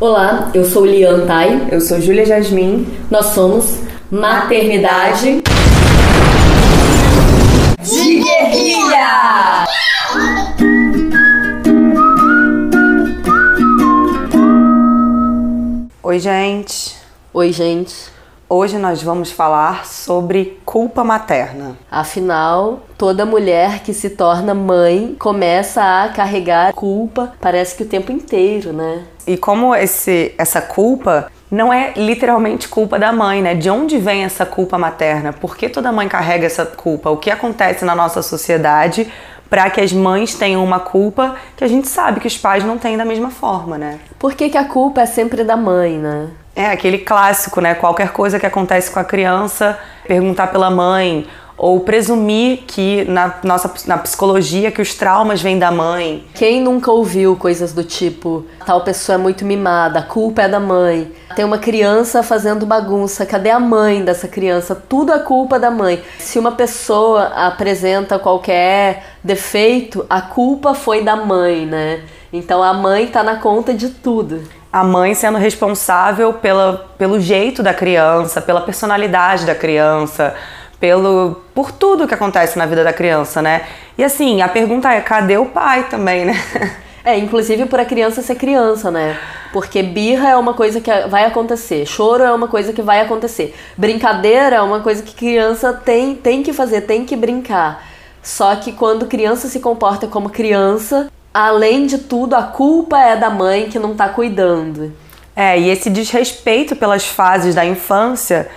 Olá, eu sou Lian Tai. Eu sou Júlia Jasmin. Nós somos Maternidade de Guerrilha! Oi, gente. Oi, gente. Hoje nós vamos falar sobre culpa materna. Afinal, toda mulher que se torna mãe começa a carregar culpa, parece que o tempo inteiro, né? E como esse, essa culpa não é literalmente culpa da mãe, né? De onde vem essa culpa materna? Por que toda mãe carrega essa culpa? O que acontece na nossa sociedade para que as mães tenham uma culpa que a gente sabe que os pais não têm da mesma forma, né? Por que, que a culpa é sempre da mãe, né? É aquele clássico, né? Qualquer coisa que acontece com a criança, perguntar pela mãe ou presumir que na nossa na psicologia que os traumas vêm da mãe. Quem nunca ouviu coisas do tipo, tal pessoa é muito mimada, a culpa é da mãe. Tem uma criança fazendo bagunça, cadê a mãe dessa criança? Tudo é culpa da mãe. Se uma pessoa apresenta qualquer defeito, a culpa foi da mãe, né? Então a mãe tá na conta de tudo a mãe sendo responsável pela, pelo jeito da criança, pela personalidade da criança, pelo por tudo que acontece na vida da criança, né? E assim, a pergunta é, cadê o pai também, né? É, inclusive por a criança ser criança, né? Porque birra é uma coisa que vai acontecer, choro é uma coisa que vai acontecer, brincadeira é uma coisa que criança tem, tem que fazer, tem que brincar. Só que quando criança se comporta como criança, além de tudo, a culpa é da mãe que não tá cuidando. É, e esse desrespeito pelas fases da infância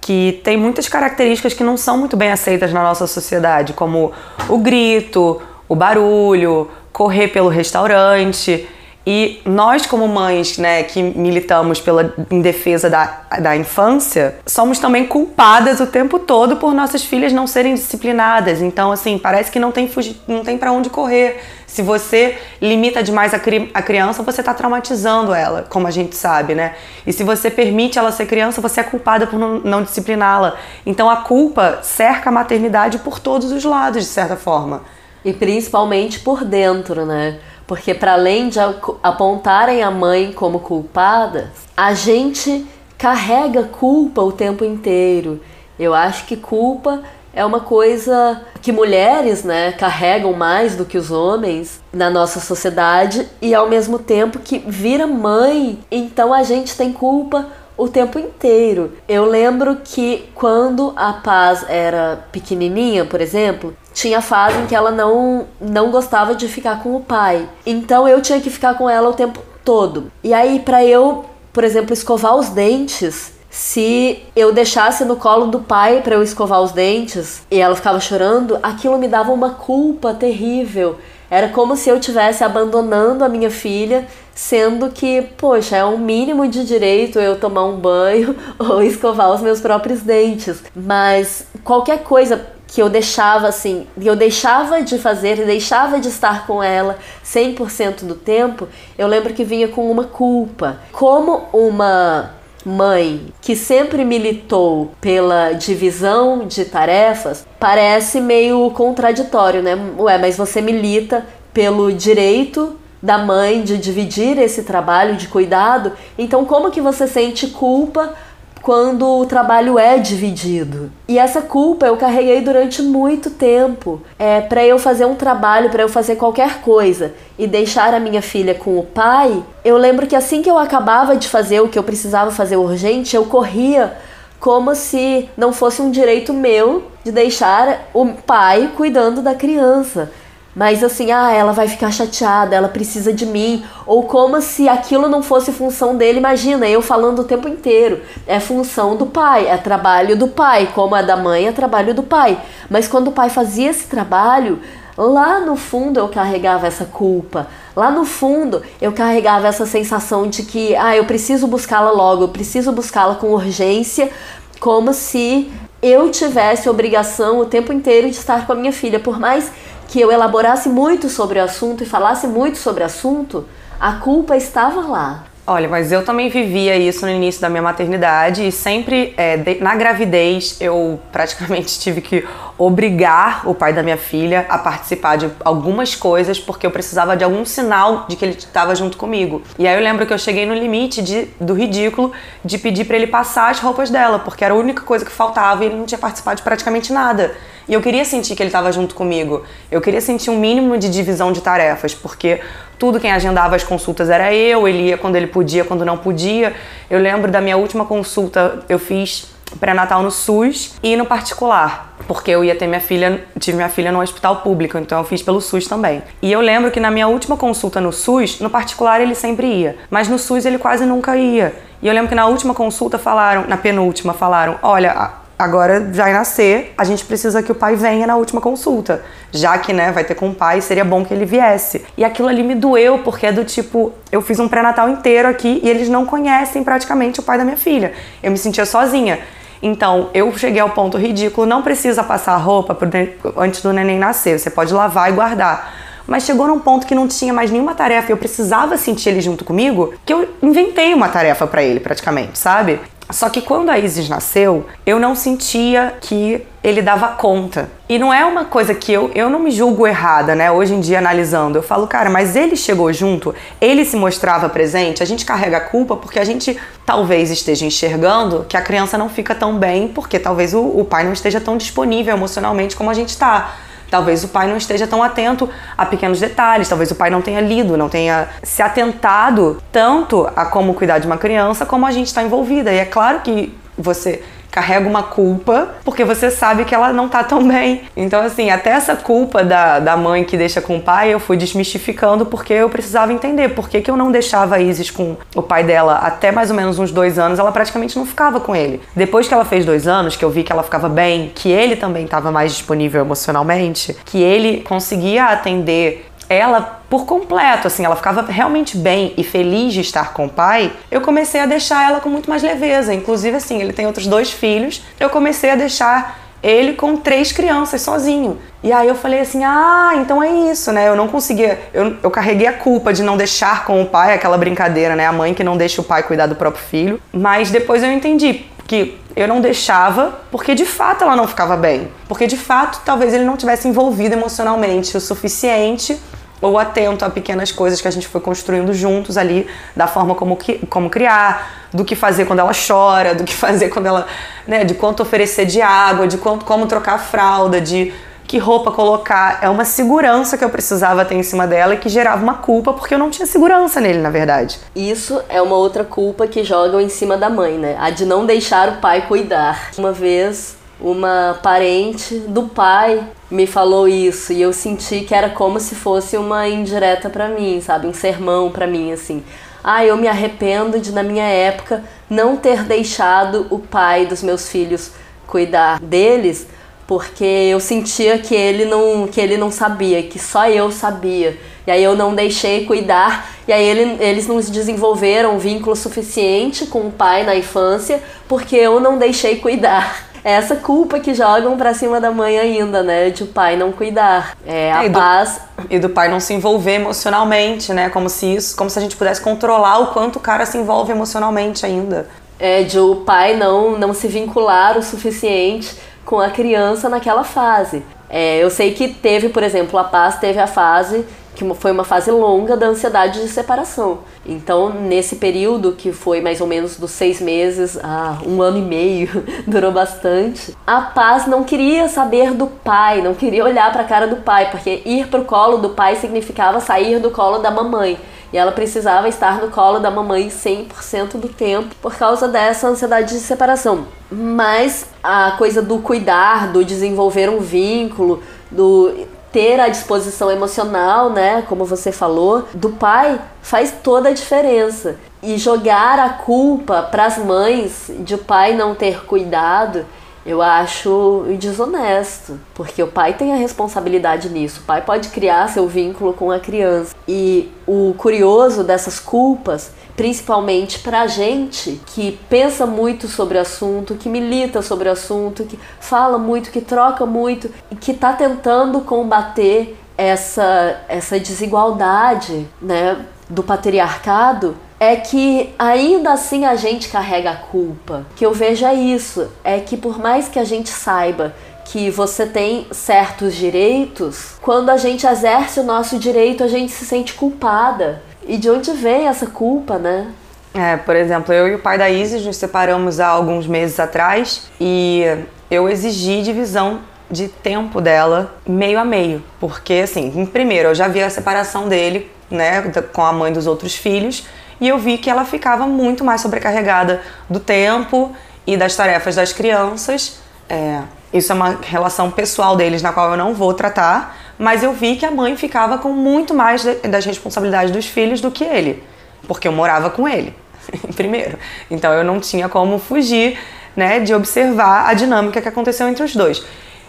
que tem muitas características que não são muito bem aceitas na nossa sociedade, como o grito, o barulho, correr pelo restaurante. E nós, como mães, né, que militamos pela, em defesa da, da infância, somos também culpadas o tempo todo por nossas filhas não serem disciplinadas. Então, assim, parece que não tem, não tem para onde correr. Se você limita demais a, cri, a criança, você está traumatizando ela, como a gente sabe, né? E se você permite ela ser criança, você é culpada por não, não discipliná-la. Então, a culpa cerca a maternidade por todos os lados, de certa forma. E principalmente por dentro, né? Porque para além de apontarem a mãe como culpada, a gente carrega culpa o tempo inteiro. Eu acho que culpa é uma coisa que mulheres, né, carregam mais do que os homens na nossa sociedade e ao mesmo tempo que vira mãe, então a gente tem culpa o tempo inteiro. Eu lembro que quando a Paz era pequenininha, por exemplo, tinha fase em que ela não não gostava de ficar com o pai. Então eu tinha que ficar com ela o tempo todo. E aí para eu, por exemplo, escovar os dentes, se eu deixasse no colo do pai para eu escovar os dentes e ela ficava chorando, aquilo me dava uma culpa terrível. Era como se eu tivesse abandonando a minha filha, sendo que, poxa, é um mínimo de direito eu tomar um banho ou escovar os meus próprios dentes. Mas qualquer coisa que eu deixava assim, eu deixava de fazer e deixava de estar com ela 100% do tempo, eu lembro que vinha com uma culpa. Como uma mãe que sempre militou pela divisão de tarefas, parece meio contraditório, né? Ué, mas você milita pelo direito da mãe de dividir esse trabalho de cuidado, então como que você sente culpa quando o trabalho é dividido. E essa culpa eu carreguei durante muito tempo. É, para eu fazer um trabalho, para eu fazer qualquer coisa e deixar a minha filha com o pai, eu lembro que assim que eu acabava de fazer o que eu precisava fazer urgente, eu corria como se não fosse um direito meu de deixar o pai cuidando da criança. Mas assim, ah, ela vai ficar chateada, ela precisa de mim. Ou como se aquilo não fosse função dele. Imagina, eu falando o tempo inteiro. É função do pai, é trabalho do pai. Como é da mãe, é trabalho do pai. Mas quando o pai fazia esse trabalho, lá no fundo eu carregava essa culpa. Lá no fundo eu carregava essa sensação de que, ah, eu preciso buscá-la logo, eu preciso buscá-la com urgência, como se eu tivesse obrigação o tempo inteiro de estar com a minha filha. Por mais que eu elaborasse muito sobre o assunto e falasse muito sobre o assunto, a culpa estava lá. Olha, mas eu também vivia isso no início da minha maternidade e sempre é, de, na gravidez eu praticamente tive que obrigar o pai da minha filha a participar de algumas coisas porque eu precisava de algum sinal de que ele estava junto comigo. E aí eu lembro que eu cheguei no limite de, do ridículo de pedir para ele passar as roupas dela, porque era a única coisa que faltava e ele não tinha participado de praticamente nada. E eu queria sentir que ele estava junto comigo. Eu queria sentir um mínimo de divisão de tarefas, porque tudo quem agendava as consultas era eu, ele ia quando ele podia, quando não podia. Eu lembro da minha última consulta, eu fiz pré-natal no SUS e no particular, porque eu ia ter minha filha, tive minha filha no hospital público, então eu fiz pelo SUS também. E eu lembro que na minha última consulta no SUS, no particular ele sempre ia, mas no SUS ele quase nunca ia. E eu lembro que na última consulta falaram, na penúltima falaram, olha, agora vai nascer, a gente precisa que o pai venha na última consulta. Já que, né, vai ter com o pai, seria bom que ele viesse. E aquilo ali me doeu, porque é do tipo, eu fiz um pré-natal inteiro aqui e eles não conhecem praticamente o pai da minha filha. Eu me sentia sozinha. Então, eu cheguei ao ponto ridículo, não precisa passar roupa antes do neném nascer, você pode lavar e guardar. Mas chegou num ponto que não tinha mais nenhuma tarefa eu precisava sentir ele junto comigo, que eu inventei uma tarefa para ele praticamente, sabe? Só que quando a Isis nasceu, eu não sentia que ele dava conta. E não é uma coisa que eu, eu não me julgo errada, né? Hoje em dia, analisando, eu falo, cara, mas ele chegou junto, ele se mostrava presente, a gente carrega a culpa porque a gente talvez esteja enxergando que a criança não fica tão bem porque talvez o, o pai não esteja tão disponível emocionalmente como a gente está. Talvez o pai não esteja tão atento a pequenos detalhes, talvez o pai não tenha lido, não tenha se atentado tanto a como cuidar de uma criança como a gente está envolvida. E é claro que você carrega uma culpa porque você sabe que ela não tá tão bem. Então, assim, até essa culpa da, da mãe que deixa com o pai eu fui desmistificando porque eu precisava entender por que, que eu não deixava a Isis com o pai dela até mais ou menos uns dois anos, ela praticamente não ficava com ele. Depois que ela fez dois anos, que eu vi que ela ficava bem, que ele também estava mais disponível emocionalmente, que ele conseguia atender ela por completo, assim, ela ficava realmente bem e feliz de estar com o pai, eu comecei a deixar ela com muito mais leveza. Inclusive, assim, ele tem outros dois filhos, eu comecei a deixar ele com três crianças sozinho. E aí eu falei assim: ah, então é isso, né? Eu não conseguia. Eu, eu carreguei a culpa de não deixar com o pai aquela brincadeira, né? A mãe que não deixa o pai cuidar do próprio filho. Mas depois eu entendi que eu não deixava porque de fato ela não ficava bem. Porque de fato talvez ele não tivesse envolvido emocionalmente o suficiente ou atento a pequenas coisas que a gente foi construindo juntos ali, da forma como, que, como criar, do que fazer quando ela chora, do que fazer quando ela, né, de quanto oferecer de água, de quanto, como trocar a fralda, de que roupa colocar. É uma segurança que eu precisava ter em cima dela e que gerava uma culpa porque eu não tinha segurança nele, na verdade. Isso é uma outra culpa que jogam em cima da mãe, né? A de não deixar o pai cuidar. Uma vez uma parente do pai me falou isso e eu senti que era como se fosse uma indireta para mim, sabe, um sermão para mim assim. Ah, eu me arrependo de na minha época não ter deixado o pai dos meus filhos cuidar deles, porque eu sentia que ele não que ele não sabia, que só eu sabia. E aí eu não deixei cuidar, e aí ele, eles não desenvolveram um vínculo suficiente com o pai na infância, porque eu não deixei cuidar é essa culpa que jogam pra cima da mãe ainda, né? De o pai não cuidar. É a e paz. Do, e do pai não se envolver emocionalmente, né? Como se isso, como se a gente pudesse controlar o quanto o cara se envolve emocionalmente ainda. É, de o pai não, não se vincular o suficiente com a criança naquela fase. É, eu sei que teve, por exemplo, a Paz teve a fase que foi uma fase longa da ansiedade de separação. Então, nesse período, que foi mais ou menos dos seis meses a um ano e meio, durou bastante, a Paz não queria saber do pai, não queria olhar para a cara do pai, porque ir para o colo do pai significava sair do colo da mamãe. E ela precisava estar no colo da mamãe 100% do tempo por causa dessa ansiedade de separação. Mas a coisa do cuidar, do desenvolver um vínculo, do ter a disposição emocional, né, como você falou, do pai faz toda a diferença. E jogar a culpa para as mães de o pai não ter cuidado, eu acho desonesto, porque o pai tem a responsabilidade nisso. O pai pode criar seu vínculo com a criança. E o curioso dessas culpas principalmente para gente que pensa muito sobre o assunto, que milita sobre o assunto, que fala muito, que troca muito e que está tentando combater essa, essa desigualdade né, do patriarcado é que ainda assim a gente carrega a culpa. Que eu vejo é isso, é que por mais que a gente saiba que você tem certos direitos, quando a gente exerce o nosso direito, a gente se sente culpada. E de onde vem essa culpa, né? É, por exemplo, eu e o pai da Isis nos separamos há alguns meses atrás e eu exigi divisão de tempo dela meio a meio. Porque, assim, primeiro, eu já vi a separação dele, né, com a mãe dos outros filhos, e eu vi que ela ficava muito mais sobrecarregada do tempo e das tarefas das crianças. É, isso é uma relação pessoal deles na qual eu não vou tratar, mas eu vi que a mãe ficava com muito mais das responsabilidades dos filhos do que ele, porque eu morava com ele, primeiro. Então eu não tinha como fugir, né, de observar a dinâmica que aconteceu entre os dois.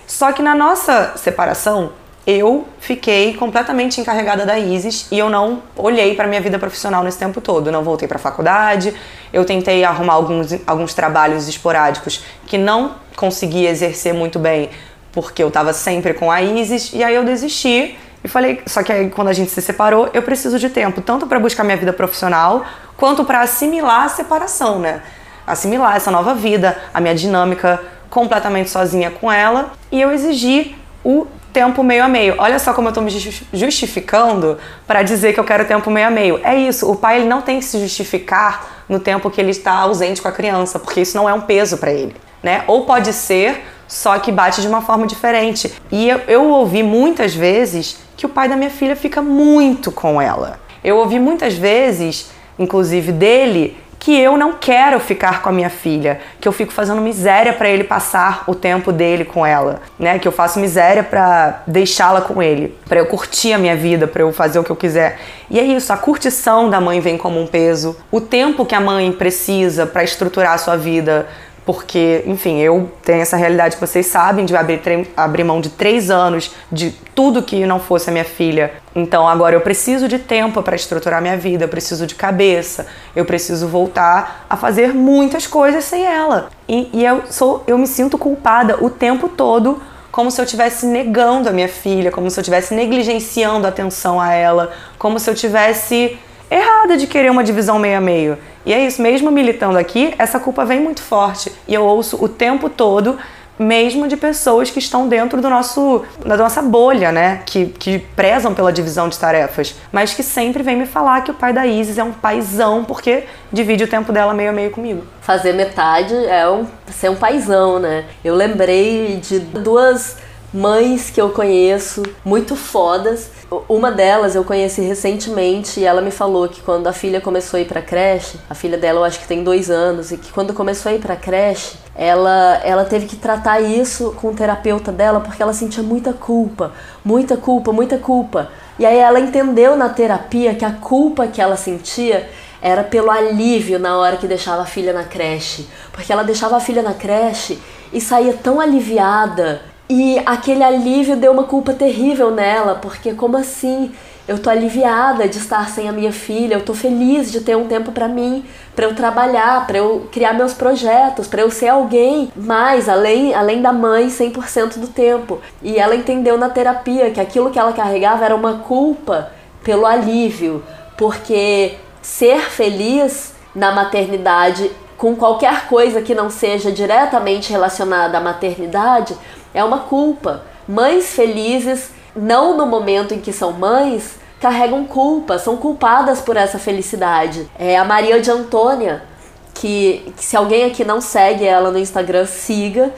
Só que na nossa separação, eu fiquei completamente encarregada da Isis e eu não olhei para minha vida profissional nesse tempo todo. não voltei para a faculdade, eu tentei arrumar alguns, alguns trabalhos esporádicos que não consegui exercer muito bem porque eu estava sempre com a Isis e aí eu desisti e falei, só que aí quando a gente se separou, eu preciso de tempo tanto para buscar minha vida profissional quanto para assimilar a separação, né? Assimilar essa nova vida, a minha dinâmica completamente sozinha com ela e eu exigi o tempo meio a meio. Olha só como eu estou me justificando para dizer que eu quero tempo meio a meio. É isso, o pai ele não tem que se justificar no tempo que ele está ausente com a criança, porque isso não é um peso para ele, né? Ou pode ser, só que bate de uma forma diferente. E eu, eu ouvi muitas vezes que o pai da minha filha fica muito com ela. Eu ouvi muitas vezes, inclusive dele, que eu não quero ficar com a minha filha, que eu fico fazendo miséria para ele passar o tempo dele com ela, né? Que eu faço miséria para deixá-la com ele, para eu curtir a minha vida, para eu fazer o que eu quiser. E é isso, a curtição da mãe vem como um peso, o tempo que a mãe precisa para estruturar a sua vida porque, enfim, eu tenho essa realidade que vocês sabem de abrir, abrir mão de três anos de tudo que não fosse a minha filha. Então agora eu preciso de tempo para estruturar minha vida, eu preciso de cabeça, eu preciso voltar a fazer muitas coisas sem ela. E, e eu sou, eu me sinto culpada o tempo todo como se eu estivesse negando a minha filha, como se eu estivesse negligenciando a atenção a ela, como se eu tivesse errada de querer uma divisão meio a meio. E é isso, mesmo militando aqui, essa culpa vem muito forte. E eu ouço o tempo todo, mesmo de pessoas que estão dentro do nosso, da nossa bolha, né? Que, que prezam pela divisão de tarefas. Mas que sempre vem me falar que o pai da Isis é um paizão porque divide o tempo dela meio a meio comigo. Fazer metade é um, ser um paizão, né? Eu lembrei de duas mães que eu conheço muito fodas. Uma delas eu conheci recentemente e ela me falou que quando a filha começou a ir pra creche, a filha dela eu acho que tem dois anos, e que quando começou a ir pra creche, ela, ela teve que tratar isso com o terapeuta dela porque ela sentia muita culpa, muita culpa, muita culpa. E aí ela entendeu na terapia que a culpa que ela sentia era pelo alívio na hora que deixava a filha na creche. Porque ela deixava a filha na creche e saía tão aliviada e aquele alívio deu uma culpa terrível nela, porque como assim? Eu tô aliviada de estar sem a minha filha, eu tô feliz de ter um tempo para mim, para eu trabalhar, para eu criar meus projetos, para eu ser alguém mais além além da mãe 100% do tempo. E ela entendeu na terapia que aquilo que ela carregava era uma culpa pelo alívio, porque ser feliz na maternidade com qualquer coisa que não seja diretamente relacionada à maternidade é uma culpa. Mães felizes, não no momento em que são mães, carregam culpa, são culpadas por essa felicidade. É a Maria de Antônia, que, que se alguém aqui não segue ela no Instagram, siga,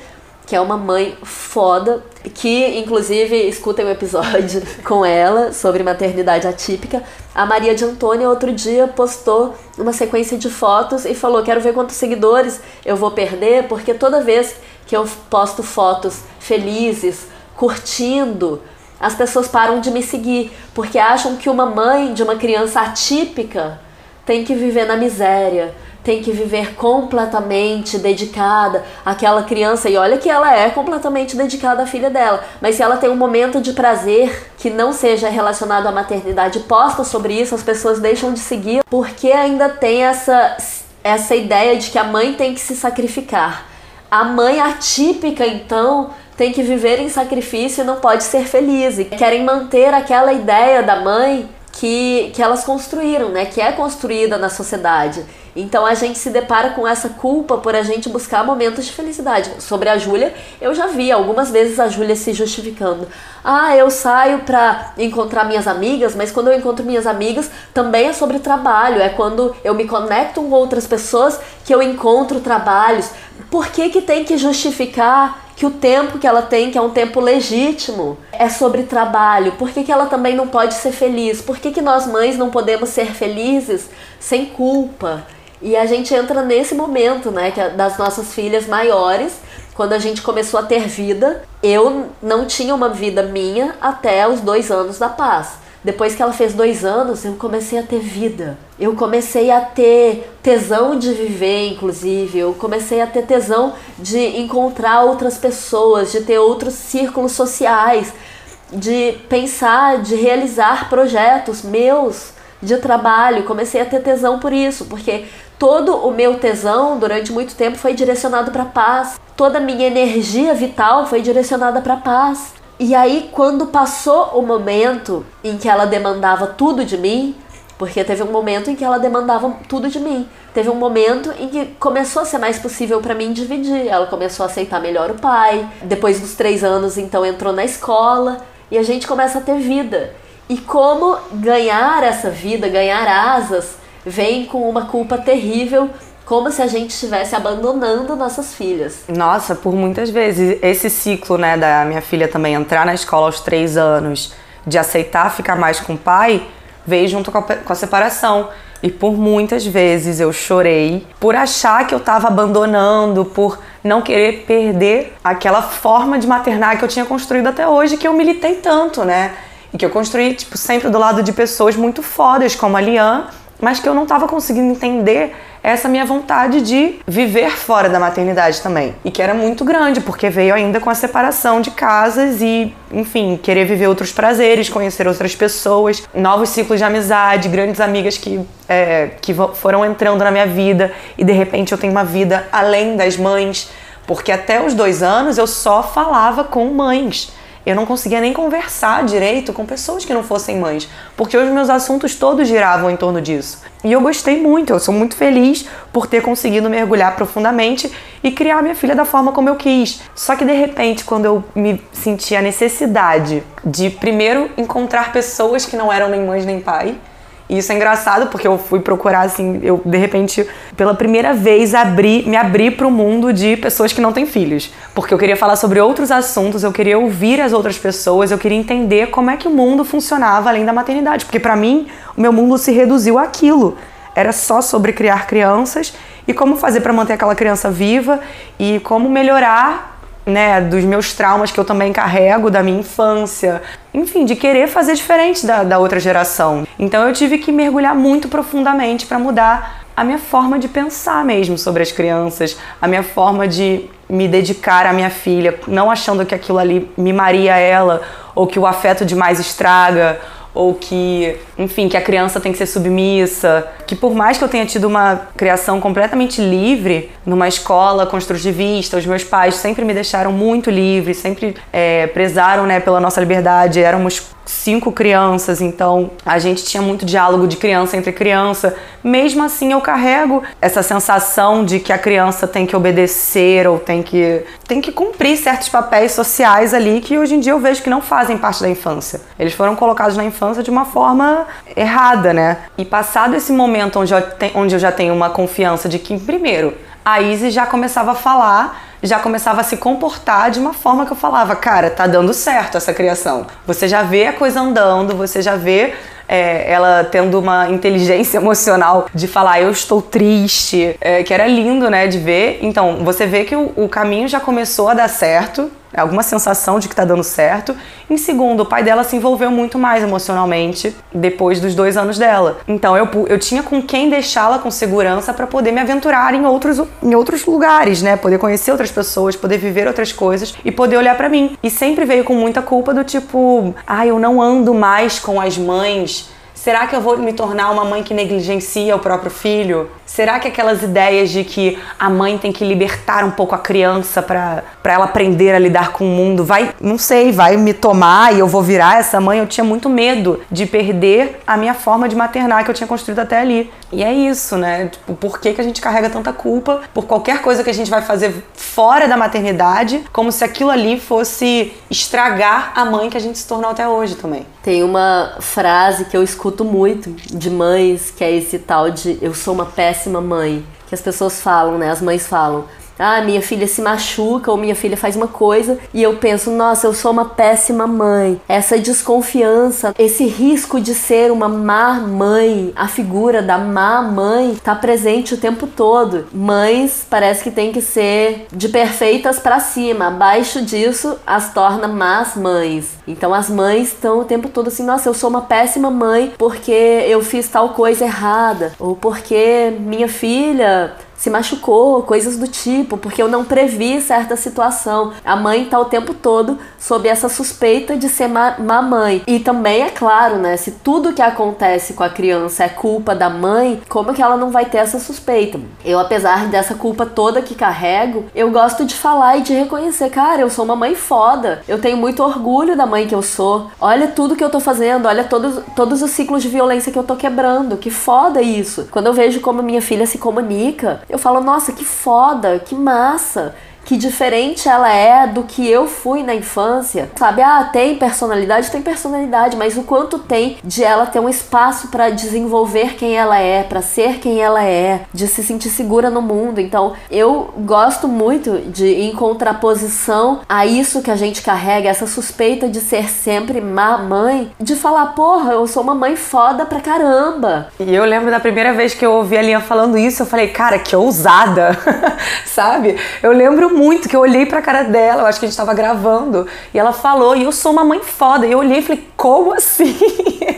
que é uma mãe foda, que inclusive escutem um episódio com ela sobre maternidade atípica. A Maria de Antônia outro dia postou uma sequência de fotos e falou: "Quero ver quantos seguidores eu vou perder, porque toda vez que eu posto fotos felizes, curtindo, as pessoas param de me seguir, porque acham que uma mãe de uma criança atípica tem que viver na miséria, tem que viver completamente dedicada àquela criança. E olha que ela é completamente dedicada à filha dela. Mas se ela tem um momento de prazer que não seja relacionado à maternidade posta sobre isso, as pessoas deixam de seguir porque ainda tem essa, essa ideia de que a mãe tem que se sacrificar. A mãe atípica, então, tem que viver em sacrifício e não pode ser feliz. E querem manter aquela ideia da mãe que, que elas construíram, né? Que é construída na sociedade. Então a gente se depara com essa culpa por a gente buscar momentos de felicidade. Sobre a Júlia, eu já vi algumas vezes a Júlia se justificando. Ah, eu saio pra encontrar minhas amigas, mas quando eu encontro minhas amigas também é sobre trabalho. É quando eu me conecto com outras pessoas que eu encontro trabalhos. Por que, que tem que justificar que o tempo que ela tem, que é um tempo legítimo, é sobre trabalho? Por que, que ela também não pode ser feliz? Por que, que nós mães não podemos ser felizes sem culpa? E a gente entra nesse momento, né, que é das nossas filhas maiores, quando a gente começou a ter vida. Eu não tinha uma vida minha até os dois anos da paz. Depois que ela fez dois anos, eu comecei a ter vida. Eu comecei a ter tesão de viver, inclusive. Eu comecei a ter tesão de encontrar outras pessoas, de ter outros círculos sociais, de pensar, de realizar projetos meus de trabalho. Comecei a ter tesão por isso, porque todo o meu tesão durante muito tempo foi direcionado para paz. Toda a minha energia vital foi direcionada para paz. E aí, quando passou o momento em que ela demandava tudo de mim, porque teve um momento em que ela demandava tudo de mim. Teve um momento em que começou a ser mais possível para mim dividir. Ela começou a aceitar melhor o pai. Depois dos três anos, então entrou na escola e a gente começa a ter vida. E como ganhar essa vida, ganhar asas, vem com uma culpa terrível como se a gente estivesse abandonando nossas filhas. Nossa, por muitas vezes. Esse ciclo, né, da minha filha também entrar na escola aos três anos, de aceitar ficar mais com o pai, veio junto com a, com a separação. E por muitas vezes eu chorei por achar que eu estava abandonando, por não querer perder aquela forma de maternar que eu tinha construído até hoje, que eu militei tanto, né? E que eu construí, tipo, sempre do lado de pessoas muito fodas, como a Lian, mas que eu não estava conseguindo entender essa minha vontade de viver fora da maternidade também. E que era muito grande, porque veio ainda com a separação de casas e, enfim, querer viver outros prazeres, conhecer outras pessoas, novos ciclos de amizade, grandes amigas que, é, que foram entrando na minha vida e de repente eu tenho uma vida além das mães. Porque até os dois anos eu só falava com mães. Eu não conseguia nem conversar direito com pessoas que não fossem mães, porque os meus assuntos todos giravam em torno disso. E eu gostei muito, eu sou muito feliz por ter conseguido mergulhar profundamente e criar minha filha da forma como eu quis. Só que de repente, quando eu me senti a necessidade de primeiro encontrar pessoas que não eram nem mães nem pai, e isso é engraçado porque eu fui procurar assim, eu de repente pela primeira vez abri, me abri para o mundo de pessoas que não têm filhos, porque eu queria falar sobre outros assuntos, eu queria ouvir as outras pessoas, eu queria entender como é que o mundo funcionava além da maternidade, porque para mim o meu mundo se reduziu àquilo. Era só sobre criar crianças e como fazer para manter aquela criança viva e como melhorar né, dos meus traumas que eu também carrego da minha infância, enfim, de querer fazer diferente da, da outra geração. Então eu tive que mergulhar muito profundamente para mudar a minha forma de pensar mesmo sobre as crianças, a minha forma de me dedicar à minha filha, não achando que aquilo ali mimaria ela ou que o afeto demais estraga ou que, enfim, que a criança tem que ser submissa, que por mais que eu tenha tido uma criação completamente livre numa escola construtivista, os meus pais sempre me deixaram muito livre, sempre é, prezaram né, pela nossa liberdade, éramos cinco crianças, então a gente tinha muito diálogo de criança entre criança. Mesmo assim, eu carrego essa sensação de que a criança tem que obedecer ou tem que tem que cumprir certos papéis sociais ali que hoje em dia eu vejo que não fazem parte da infância. Eles foram colocados na infância de uma forma errada, né? E passado esse momento onde eu, te, onde eu já tenho uma confiança de que, primeiro, a Izzy já começava a falar já começava a se comportar de uma forma que eu falava, cara, tá dando certo essa criação. Você já vê a coisa andando, você já vê é, ela tendo uma inteligência emocional de falar eu estou triste, é, que era lindo, né, de ver. Então, você vê que o, o caminho já começou a dar certo, alguma sensação de que tá dando certo. Em segundo, o pai dela se envolveu muito mais emocionalmente depois dos dois anos dela. Então eu, eu tinha com quem deixá-la com segurança para poder me aventurar em outros, em outros lugares, né? Poder conhecer outras pessoas, poder viver outras coisas e poder olhar para mim. E sempre veio com muita culpa do tipo, ah, eu não ando mais com as mães Será que eu vou me tornar uma mãe que negligencia o próprio filho? Será que aquelas ideias de que a mãe tem que libertar um pouco a criança para ela aprender a lidar com o mundo vai, não sei, vai me tomar e eu vou virar essa mãe? Eu tinha muito medo de perder a minha forma de maternar que eu tinha construído até ali. E é isso, né? Tipo, por que, que a gente carrega tanta culpa por qualquer coisa que a gente vai fazer fora da maternidade, como se aquilo ali fosse estragar a mãe que a gente se tornou até hoje também. Tem uma frase que eu escuto muito de mães, que é esse tal de eu sou uma péssima mãe. Que as pessoas falam, né? As mães falam ah, minha filha se machuca ou minha filha faz uma coisa e eu penso, nossa, eu sou uma péssima mãe. Essa desconfiança, esse risco de ser uma má mãe, a figura da má mãe tá presente o tempo todo. Mães parece que tem que ser de perfeitas para cima, abaixo disso as torna más mães. Então as mães estão o tempo todo assim, nossa, eu sou uma péssima mãe porque eu fiz tal coisa errada ou porque minha filha se machucou, coisas do tipo, porque eu não previ certa situação. A mãe tá o tempo todo sob essa suspeita de ser má, má mãe. E também é claro, né, se tudo que acontece com a criança é culpa da mãe, como que ela não vai ter essa suspeita? Eu, apesar dessa culpa toda que carrego, eu gosto de falar e de reconhecer, cara, eu sou uma mãe foda. Eu tenho muito orgulho da mãe que eu sou. Olha tudo que eu tô fazendo, olha todos, todos os ciclos de violência que eu tô quebrando. Que foda isso. Quando eu vejo como minha filha se comunica, eu falo, nossa, que foda, que massa que diferente ela é do que eu fui na infância. Sabe, ah, tem personalidade, tem personalidade, mas o quanto tem de ela ter um espaço para desenvolver quem ela é, para ser quem ela é, de se sentir segura no mundo. Então, eu gosto muito de em contraposição a isso que a gente carrega, essa suspeita de ser sempre má mãe, de falar, porra, eu sou uma mãe foda pra caramba. E eu lembro da primeira vez que eu ouvi a Linha falando isso, eu falei, cara, que ousada, sabe? Eu lembro muito, que eu olhei pra cara dela, eu acho que a gente tava gravando, e ela falou, e eu sou uma mãe foda. E eu olhei e falei, como assim?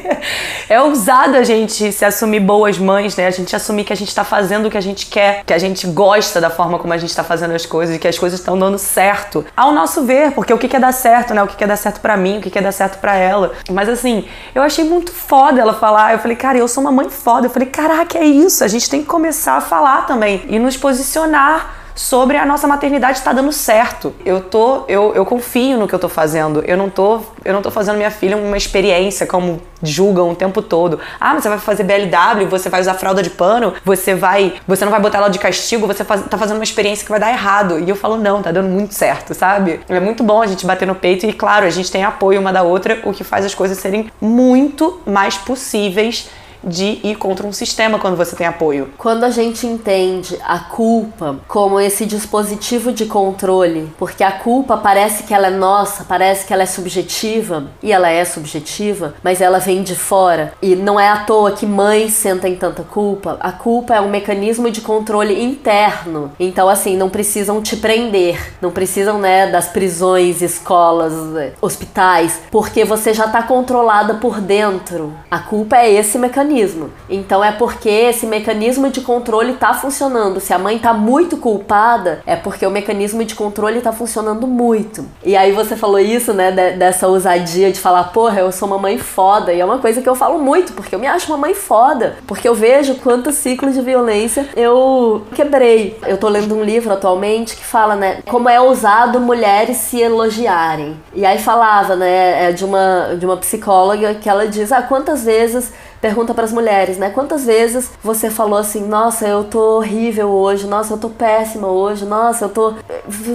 é ousado a gente se assumir boas mães, né? A gente assumir que a gente tá fazendo o que a gente quer, que a gente gosta da forma como a gente tá fazendo as coisas e que as coisas estão dando certo. Ao nosso ver, porque o que quer dar certo, né? O que quer dar certo para mim, o que quer dar certo para ela. Mas assim, eu achei muito foda ela falar. Eu falei, cara, eu sou uma mãe foda. Eu falei, caraca, é isso. A gente tem que começar a falar também e nos posicionar sobre a nossa maternidade está dando certo. Eu tô, eu, eu confio no que eu tô fazendo. Eu não tô, eu não tô fazendo minha filha uma experiência como julgam o tempo todo. Ah, mas você vai fazer BLW, você vai usar fralda de pano, você vai, você não vai botar ela de castigo, você faz, tá fazendo uma experiência que vai dar errado. E eu falo, não, tá dando muito certo, sabe? É muito bom a gente bater no peito e claro, a gente tem apoio uma da outra, o que faz as coisas serem muito mais possíveis de ir contra um sistema quando você tem apoio. Quando a gente entende a culpa como esse dispositivo de controle, porque a culpa parece que ela é nossa, parece que ela é subjetiva, e ela é subjetiva, mas ela vem de fora. E não é à toa que mães sentem tanta culpa. A culpa é um mecanismo de controle interno. Então, assim, não precisam te prender, não precisam, né, das prisões, escolas, hospitais, porque você já está controlada por dentro. A culpa é esse mecanismo mecanismo. Então é porque esse mecanismo de controle está funcionando. Se a mãe está muito culpada, é porque o mecanismo de controle está funcionando muito. E aí você falou isso, né, dessa ousadia de falar, porra, eu sou uma mãe foda. E é uma coisa que eu falo muito, porque eu me acho uma mãe foda. Porque eu vejo quantos ciclos de violência eu quebrei. Eu tô lendo um livro atualmente que fala, né, como é ousado mulheres se elogiarem. E aí falava, né, é de uma, de uma psicóloga que ela diz, ah, quantas vezes pergunta para as mulheres, né? Quantas vezes você falou assim: "Nossa, eu tô horrível hoje. Nossa, eu tô péssima hoje. Nossa, eu tô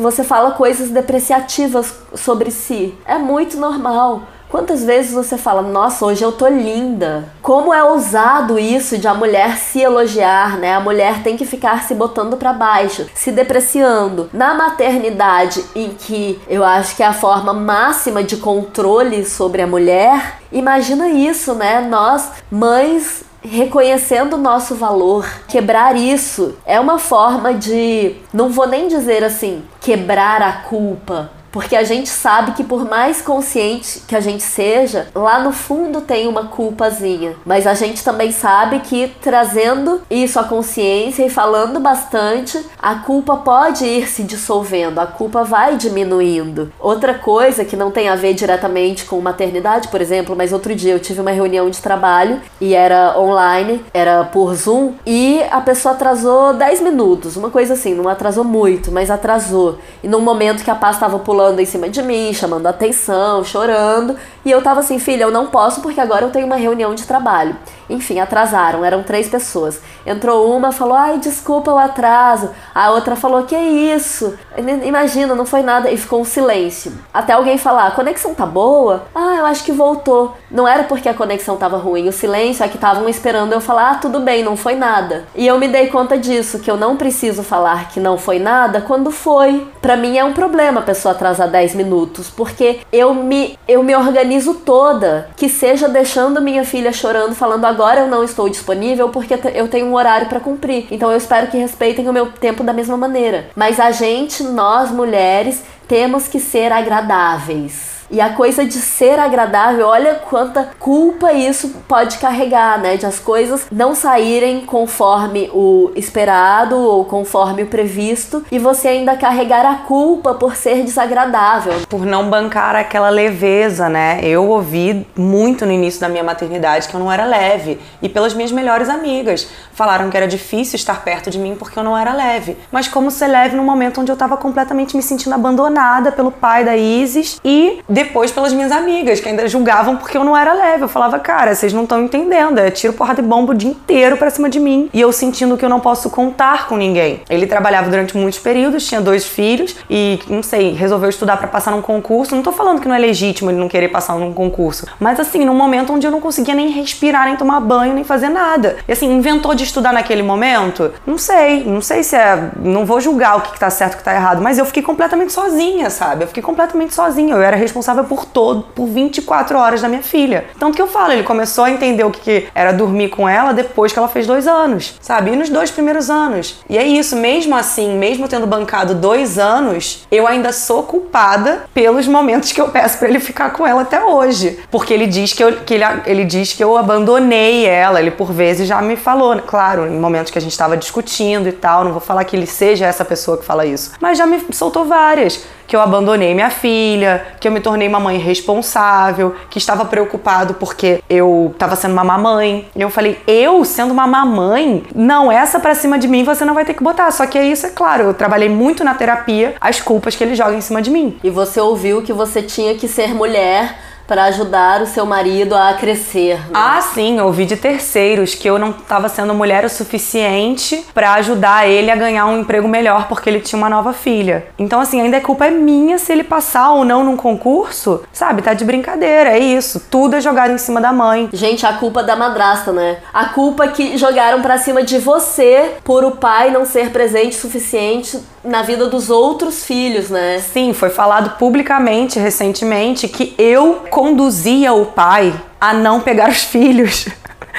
Você fala coisas depreciativas sobre si. É muito normal. Quantas vezes você fala, nossa, hoje eu tô linda? Como é ousado isso de a mulher se elogiar, né? A mulher tem que ficar se botando para baixo, se depreciando. Na maternidade, em que eu acho que é a forma máxima de controle sobre a mulher, imagina isso, né? Nós, mães, reconhecendo o nosso valor, quebrar isso é uma forma de, não vou nem dizer assim, quebrar a culpa, Porque a gente sabe que por mais consciente que a gente seja, lá no fundo tem uma culpazinha. Mas a gente também sabe que trazendo isso à consciência e falando bastante, a culpa pode ir se dissolvendo, a culpa vai diminuindo. Outra coisa que não tem a ver diretamente com maternidade, por exemplo, mas outro dia eu tive uma reunião de trabalho e era online, era por Zoom, e a pessoa atrasou 10 minutos, uma coisa assim, não atrasou muito, mas atrasou. E num momento que a paz estava pulando em cima de mim, chamando atenção, chorando, e eu tava assim, filha, eu não posso porque agora eu tenho uma reunião de trabalho. Enfim, atrasaram, eram três pessoas. Entrou uma, falou, ai, desculpa o atraso. A outra falou, que isso? Imagina, não foi nada. E ficou um silêncio. Até alguém falar, a conexão tá boa? Ah, eu acho que voltou. Não era porque a conexão tava ruim, o silêncio é que estavam esperando eu falar, ah, tudo bem, não foi nada. E eu me dei conta disso, que eu não preciso falar que não foi nada quando foi. Para mim é um problema a pessoa atrasar 10 minutos, porque eu me, eu me organizo toda, que seja deixando minha filha chorando, falando agora eu não estou disponível porque eu tenho um horário para cumprir. Então eu espero que respeitem o meu tempo da mesma maneira. Mas a gente, nós mulheres, temos que ser agradáveis. E a coisa de ser agradável, olha quanta culpa isso pode carregar, né? De as coisas não saírem conforme o esperado ou conforme o previsto e você ainda carregar a culpa por ser desagradável. Por não bancar aquela leveza, né? Eu ouvi muito no início da minha maternidade que eu não era leve e pelas minhas melhores amigas. Falaram que era difícil estar perto de mim porque eu não era leve. Mas como ser leve num momento onde eu tava completamente me sentindo abandonada pelo pai da Isis e depois pelas minhas amigas, que ainda julgavam porque eu não era leve. Eu falava, cara, vocês não estão entendendo. É tiro porrada de bomba o dia inteiro pra cima de mim. E eu sentindo que eu não posso contar com ninguém. Ele trabalhava durante muitos períodos, tinha dois filhos e, não sei, resolveu estudar para passar num concurso. Não tô falando que não é legítimo ele não querer passar num concurso, mas assim, num momento onde eu não conseguia nem respirar, nem tomar banho, nem fazer nada. E assim, inventou de estudar naquele momento? Não sei, não sei se é. Não vou julgar o que, que tá certo e o que tá errado, mas eu fiquei completamente sozinha, sabe? Eu fiquei completamente sozinha. Eu era responsável por todo, por 24 horas da minha filha. Tanto que eu falo, ele começou a entender o que era dormir com ela depois que ela fez dois anos, sabe? E nos dois primeiros anos. E é isso, mesmo assim, mesmo tendo bancado dois anos, eu ainda sou culpada pelos momentos que eu peço para ele ficar com ela até hoje. Porque ele diz que, eu, que ele, ele diz que eu abandonei ela. Ele por vezes já me falou, né? claro, em momentos que a gente estava discutindo e tal. Não vou falar que ele seja essa pessoa que fala isso, mas já me soltou várias que eu abandonei minha filha, que eu me tornei uma mãe responsável, que estava preocupado porque eu estava sendo uma mamãe. E eu falei, eu sendo uma mamãe? Não, essa pra cima de mim você não vai ter que botar. Só que é isso, é claro, eu trabalhei muito na terapia as culpas que ele joga em cima de mim. E você ouviu que você tinha que ser mulher para ajudar o seu marido a crescer. Né? Ah, sim, ouvi de terceiros que eu não estava sendo mulher o suficiente para ajudar ele a ganhar um emprego melhor porque ele tinha uma nova filha. Então, assim, ainda a culpa é minha se ele passar ou não num concurso, sabe? Tá de brincadeira, é isso. Tudo é jogado em cima da mãe. Gente, a culpa é da madrasta, né? A culpa que jogaram para cima de você por o pai não ser presente o suficiente na vida dos outros filhos, né? Sim, foi falado publicamente recentemente que eu conduzia o pai a não pegar os filhos.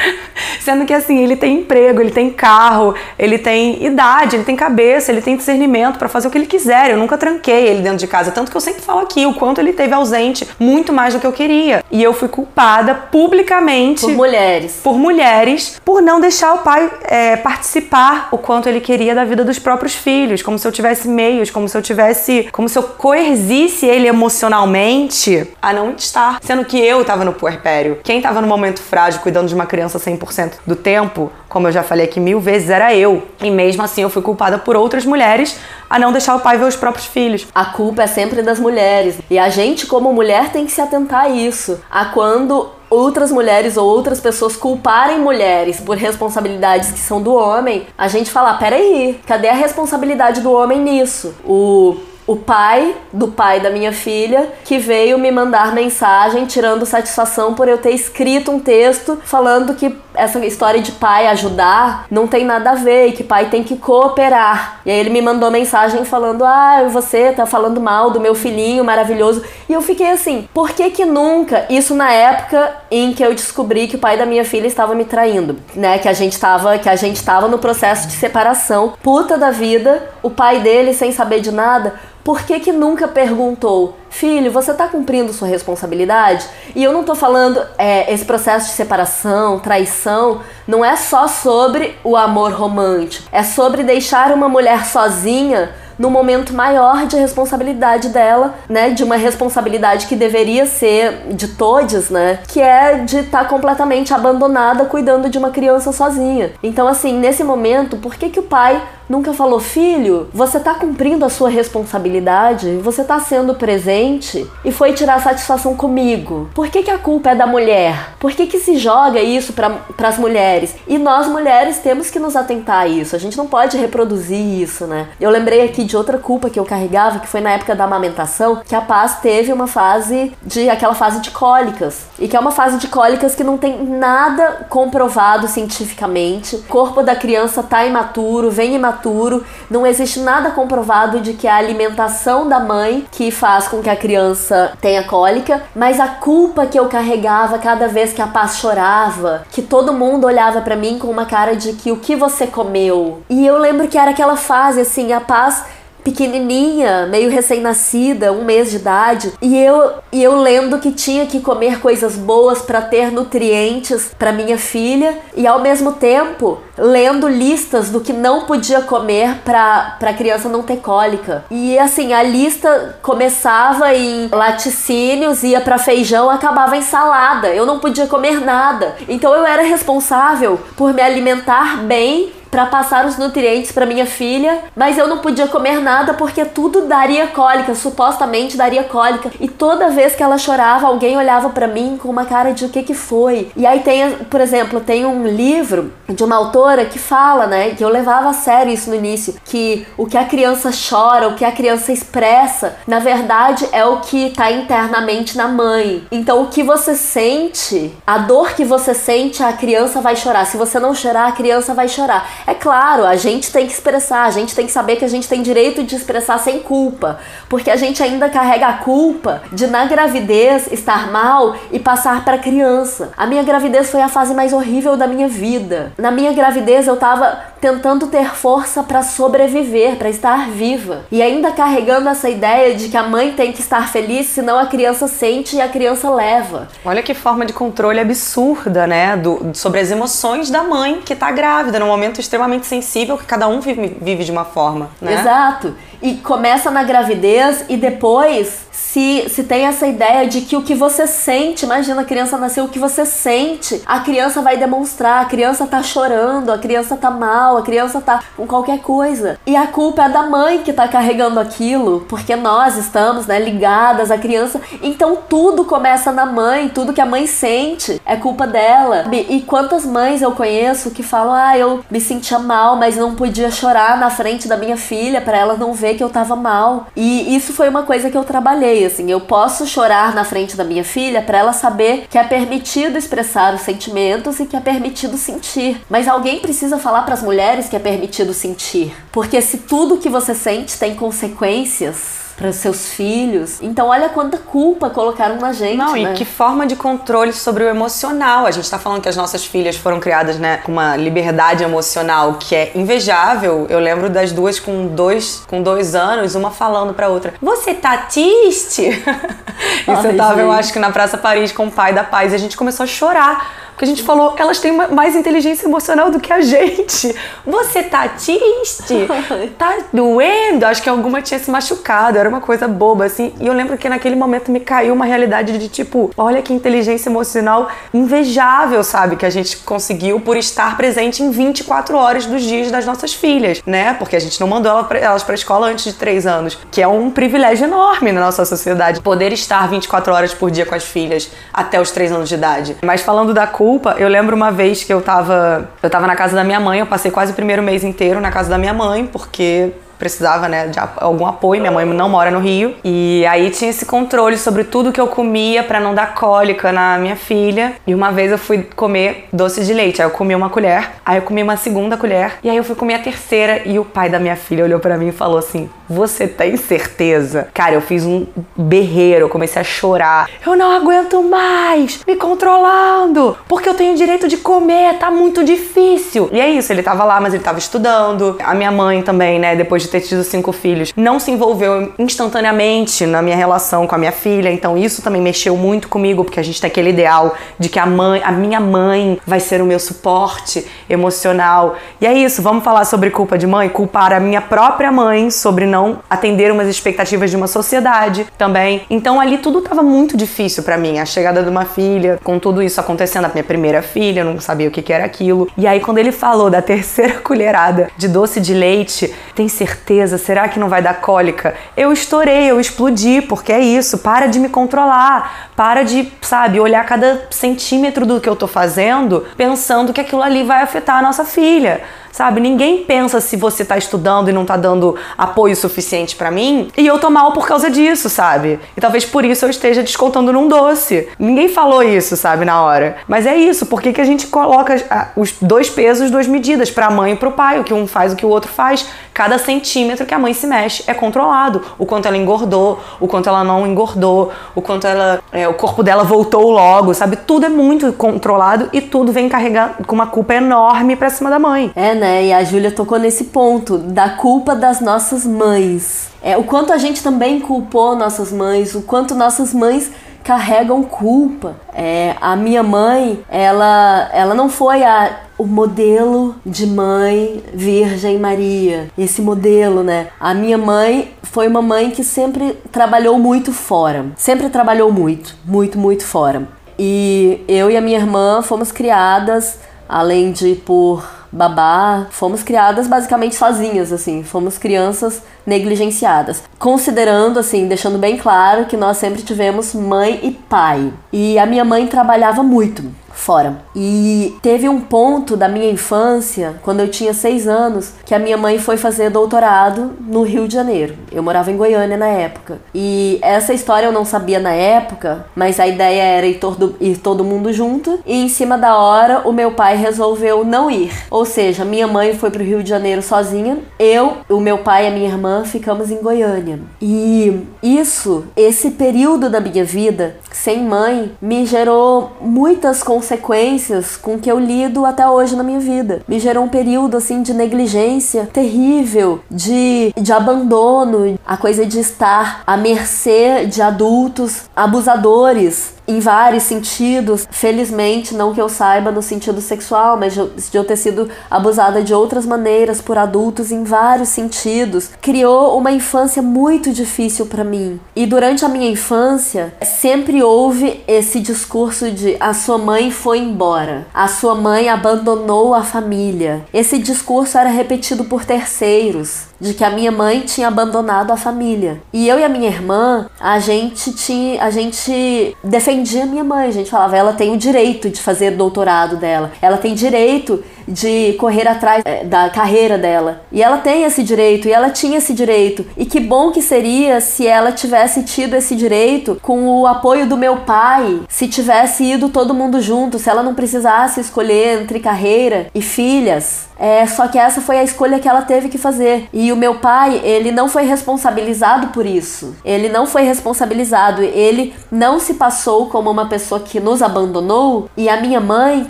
Sendo que assim, ele tem emprego, ele tem carro, ele tem idade, ele tem cabeça, ele tem discernimento para fazer o que ele quiser. Eu nunca tranquei ele dentro de casa. Tanto que eu sempre falo aqui o quanto ele teve ausente, muito mais do que eu queria. E eu fui culpada publicamente. Por mulheres. Por mulheres, por não deixar o pai é, participar o quanto ele queria da vida dos próprios filhos. Como se eu tivesse meios, como se eu tivesse. Como se eu coercisse ele emocionalmente a não estar. Sendo que eu tava no puerpério. Quem tava no momento frágil cuidando de uma criança 100% do tempo, como eu já falei aqui mil vezes, era eu. E mesmo assim eu fui culpada por outras mulheres a não deixar o pai ver os próprios filhos. A culpa é sempre das mulheres. E a gente, como mulher, tem que se atentar a isso. A quando outras mulheres ou outras pessoas culparem mulheres por responsabilidades que são do homem, a gente fala: peraí, cadê a responsabilidade do homem nisso? O o pai do pai da minha filha que veio me mandar mensagem tirando satisfação por eu ter escrito um texto falando que essa história de pai ajudar não tem nada a ver e que pai tem que cooperar. E aí ele me mandou mensagem falando: "Ah, você tá falando mal do meu filhinho maravilhoso". E eu fiquei assim: "Por que que nunca isso na época em que eu descobri que o pai da minha filha estava me traindo, né? Que a gente tava, que a gente tava no processo de separação, puta da vida, o pai dele sem saber de nada, por que, que nunca perguntou, filho, você está cumprindo sua responsabilidade? E eu não estou falando é, esse processo de separação, traição, não é só sobre o amor romântico, é sobre deixar uma mulher sozinha no momento maior de responsabilidade dela, né? De uma responsabilidade que deveria ser de todos, né? Que é de estar tá completamente abandonada cuidando de uma criança sozinha. Então, assim, nesse momento, por que, que o pai nunca falou, filho, você tá cumprindo a sua responsabilidade, você tá sendo presente e foi tirar satisfação comigo. Por que, que a culpa é da mulher? Por que, que se joga isso para as mulheres? E nós mulheres temos que nos atentar a isso, a gente não pode reproduzir isso, né? Eu lembrei aqui de outra culpa que eu carregava, que foi na época da amamentação, que a Paz teve uma fase de aquela fase de cólicas. E que é uma fase de cólicas que não tem nada comprovado cientificamente. O corpo da criança tá imaturo, vem imaturo, não existe nada comprovado de que é a alimentação da mãe que faz com que a criança tenha cólica, mas a culpa que eu carregava cada vez que a Paz chorava, que todo mundo olhava para mim com uma cara de que o que você comeu. E eu lembro que era aquela fase assim, a Paz pequenininha, meio recém-nascida, um mês de idade, e eu e eu lendo que tinha que comer coisas boas para ter nutrientes para minha filha e ao mesmo tempo lendo listas do que não podia comer para a criança não ter cólica. E assim, a lista começava em laticínios, ia para feijão, acabava em salada. Eu não podia comer nada. Então eu era responsável por me alimentar bem para passar os nutrientes para minha filha, mas eu não podia comer nada porque tudo daria cólica, supostamente daria cólica. E toda vez que ela chorava, alguém olhava para mim com uma cara de o que que foi. E aí tem, por exemplo, tem um livro de uma autora que fala, né, que eu levava a sério isso no início, que o que a criança chora, o que a criança expressa, na verdade é o que tá internamente na mãe. Então o que você sente, a dor que você sente, a criança vai chorar. Se você não chorar, a criança vai chorar. É claro, a gente tem que expressar, a gente tem que saber que a gente tem direito de expressar sem culpa, porque a gente ainda carrega a culpa de na gravidez estar mal e passar para criança. A minha gravidez foi a fase mais horrível da minha vida. Na minha gravidez eu tava tentando ter força para sobreviver, para estar viva. E ainda carregando essa ideia de que a mãe tem que estar feliz, senão a criança sente e a criança leva. Olha que forma de controle absurda, né? Do, sobre as emoções da mãe que tá grávida, num momento extremamente sensível que cada um vive, vive de uma forma, né? Exato. E começa na gravidez e depois se, se tem essa ideia de que o que você sente, imagina a criança nasceu, o que você sente, a criança vai demonstrar, a criança tá chorando, a criança tá mal, a criança tá com qualquer coisa. E a culpa é da mãe que tá carregando aquilo, porque nós estamos, né, ligadas à criança. Então tudo começa na mãe, tudo que a mãe sente é culpa dela. E quantas mães eu conheço que falam: "Ah, eu me sentia mal, mas não podia chorar na frente da minha filha para ela não ver que eu tava mal". E isso foi uma coisa que eu trabalhei assim, eu posso chorar na frente da minha filha para ela saber que é permitido expressar os sentimentos e que é permitido sentir. Mas alguém precisa falar para as mulheres que é permitido sentir, porque se tudo que você sente tem consequências, para seus filhos. Então, olha quanta culpa colocaram na gente. Não, né? e que forma de controle sobre o emocional. A gente está falando que as nossas filhas foram criadas, né, com uma liberdade emocional que é invejável. Eu lembro das duas com dois, com dois anos, uma falando para outra: Você tá triste? Isso eu tava, eu acho que na Praça Paris com o pai da paz e a gente começou a chorar porque a gente falou, elas têm mais inteligência emocional do que a gente. Você tá triste? Tá doendo? Acho que alguma tinha se machucado, era uma coisa boba, assim. E eu lembro que naquele momento me caiu uma realidade de tipo, olha que inteligência emocional invejável, sabe? Que a gente conseguiu por estar presente em 24 horas dos dias das nossas filhas, né? Porque a gente não mandou elas pra escola antes de 3 anos, que é um privilégio enorme na nossa sociedade, poder estar 24 horas por dia com as filhas até os 3 anos de idade. Mas falando da culpa. Eu lembro uma vez que eu tava, eu tava na casa da minha mãe, eu passei quase o primeiro mês inteiro na casa da minha mãe, porque precisava, né, de algum apoio. Minha mãe não mora no Rio. E aí tinha esse controle sobre tudo que eu comia para não dar cólica na minha filha. E uma vez eu fui comer doce de leite. Aí eu comi uma colher, aí eu comi uma segunda colher, e aí eu fui comer a terceira e o pai da minha filha olhou para mim e falou assim: Você tem certeza? Cara, eu fiz um berreiro, eu comecei a chorar. Eu não aguento mais me controlando, porque eu tenho direito de comer, tá muito difícil. E é isso, ele tava lá, mas ele tava estudando. A minha mãe também, né, depois de ter tido cinco filhos, não se envolveu instantaneamente na minha relação com a minha filha, então isso também mexeu muito comigo, porque a gente tem aquele ideal de que a mãe, a minha mãe vai ser o meu suporte emocional. E é isso, vamos falar sobre culpa de mãe, culpar a minha própria mãe sobre não atender umas expectativas de uma sociedade também. Então ali tudo tava muito difícil para mim, a chegada de uma filha, com tudo isso acontecendo, a minha primeira filha, eu não sabia o que, que era aquilo. E aí quando ele falou da terceira colherada de doce de leite, tem certeza? Será que não vai dar cólica? Eu estourei, eu explodi, porque é isso, para de me controlar, para de, sabe, olhar cada centímetro do que eu tô fazendo, pensando que aquilo ali vai afetar a nossa filha sabe? Ninguém pensa se você tá estudando e não tá dando apoio suficiente para mim e eu tô mal por causa disso, sabe? E talvez por isso eu esteja descontando num doce. Ninguém falou isso, sabe, na hora. Mas é isso, por que, que a gente coloca os dois pesos, duas medidas, pra mãe e pro pai? O que um faz, o que o outro faz. Cada centímetro que a mãe se mexe é controlado. O quanto ela engordou, o quanto ela não engordou, o quanto ela. É, o corpo dela voltou logo, sabe? Tudo é muito controlado e tudo vem carregar com uma culpa enorme pra cima da mãe. É, né? E a Júlia tocou nesse ponto da culpa das nossas mães. É, o quanto a gente também culpou nossas mães, o quanto nossas mães carregam culpa. É, a minha mãe, ela, ela não foi a, o modelo de mãe Virgem Maria. Esse modelo, né? A minha mãe foi uma mãe que sempre trabalhou muito fora. Sempre trabalhou muito, muito, muito fora. E eu e a minha irmã fomos criadas, além de por babá, fomos criadas basicamente sozinhas, assim, fomos crianças negligenciadas. Considerando, assim, deixando bem claro que nós sempre tivemos mãe e pai. E a minha mãe trabalhava muito fora. E teve um ponto da minha infância, quando eu tinha seis anos, que a minha mãe foi fazer doutorado no Rio de Janeiro. Eu morava em Goiânia na época. E essa história eu não sabia na época, mas a ideia era ir todo, ir todo mundo junto. E em cima da hora, o meu pai resolveu não ir. Ou seja, minha mãe foi pro Rio de Janeiro sozinha. Eu, o meu pai e a minha irmã ficamos em Goiânia. E isso, esse período da minha vida sem mãe, me gerou muitas consequências com que eu lido até hoje na minha vida. Me gerou um período assim de negligência terrível, de, de abandono, a coisa de estar à mercê de adultos abusadores em vários sentidos. Felizmente, não que eu saiba no sentido sexual, mas de eu ter sido abusada de outras maneiras por adultos em vários sentidos, criou uma infância muito difícil para mim. E durante a minha infância, sempre houve esse discurso de a sua mãe foi embora, a sua mãe abandonou a família. Esse discurso era repetido por terceiros de que a minha mãe tinha abandonado a família. E eu e a minha irmã, a gente tinha, a gente defendia a minha mãe, a gente falava, ela tem o direito de fazer doutorado dela. Ela tem direito de correr atrás é, da carreira dela. E ela tem esse direito, e ela tinha esse direito. E que bom que seria se ela tivesse tido esse direito com o apoio do meu pai, se tivesse ido todo mundo junto, se ela não precisasse escolher entre carreira e filhas. É, só que essa foi a escolha que ela teve que fazer. E o meu pai, ele não foi responsabilizado por isso. Ele não foi responsabilizado. Ele não se passou como uma pessoa que nos abandonou. E a minha mãe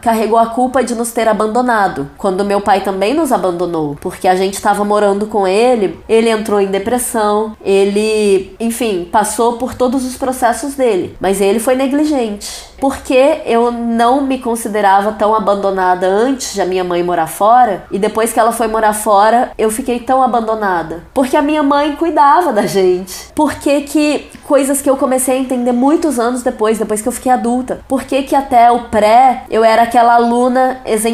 carregou a culpa de nos ter abandonado. Quando meu pai também nos abandonou, porque a gente estava morando com ele, ele entrou em depressão, ele, enfim, passou por todos os processos dele, mas ele foi negligente porque eu não me considerava tão abandonada antes de a minha mãe morar fora e depois que ela foi morar fora eu fiquei tão abandonada porque a minha mãe cuidava da gente porque que coisas que eu comecei a entender muitos anos depois depois que eu fiquei adulta porque que até o pré eu era aquela aluna exemplar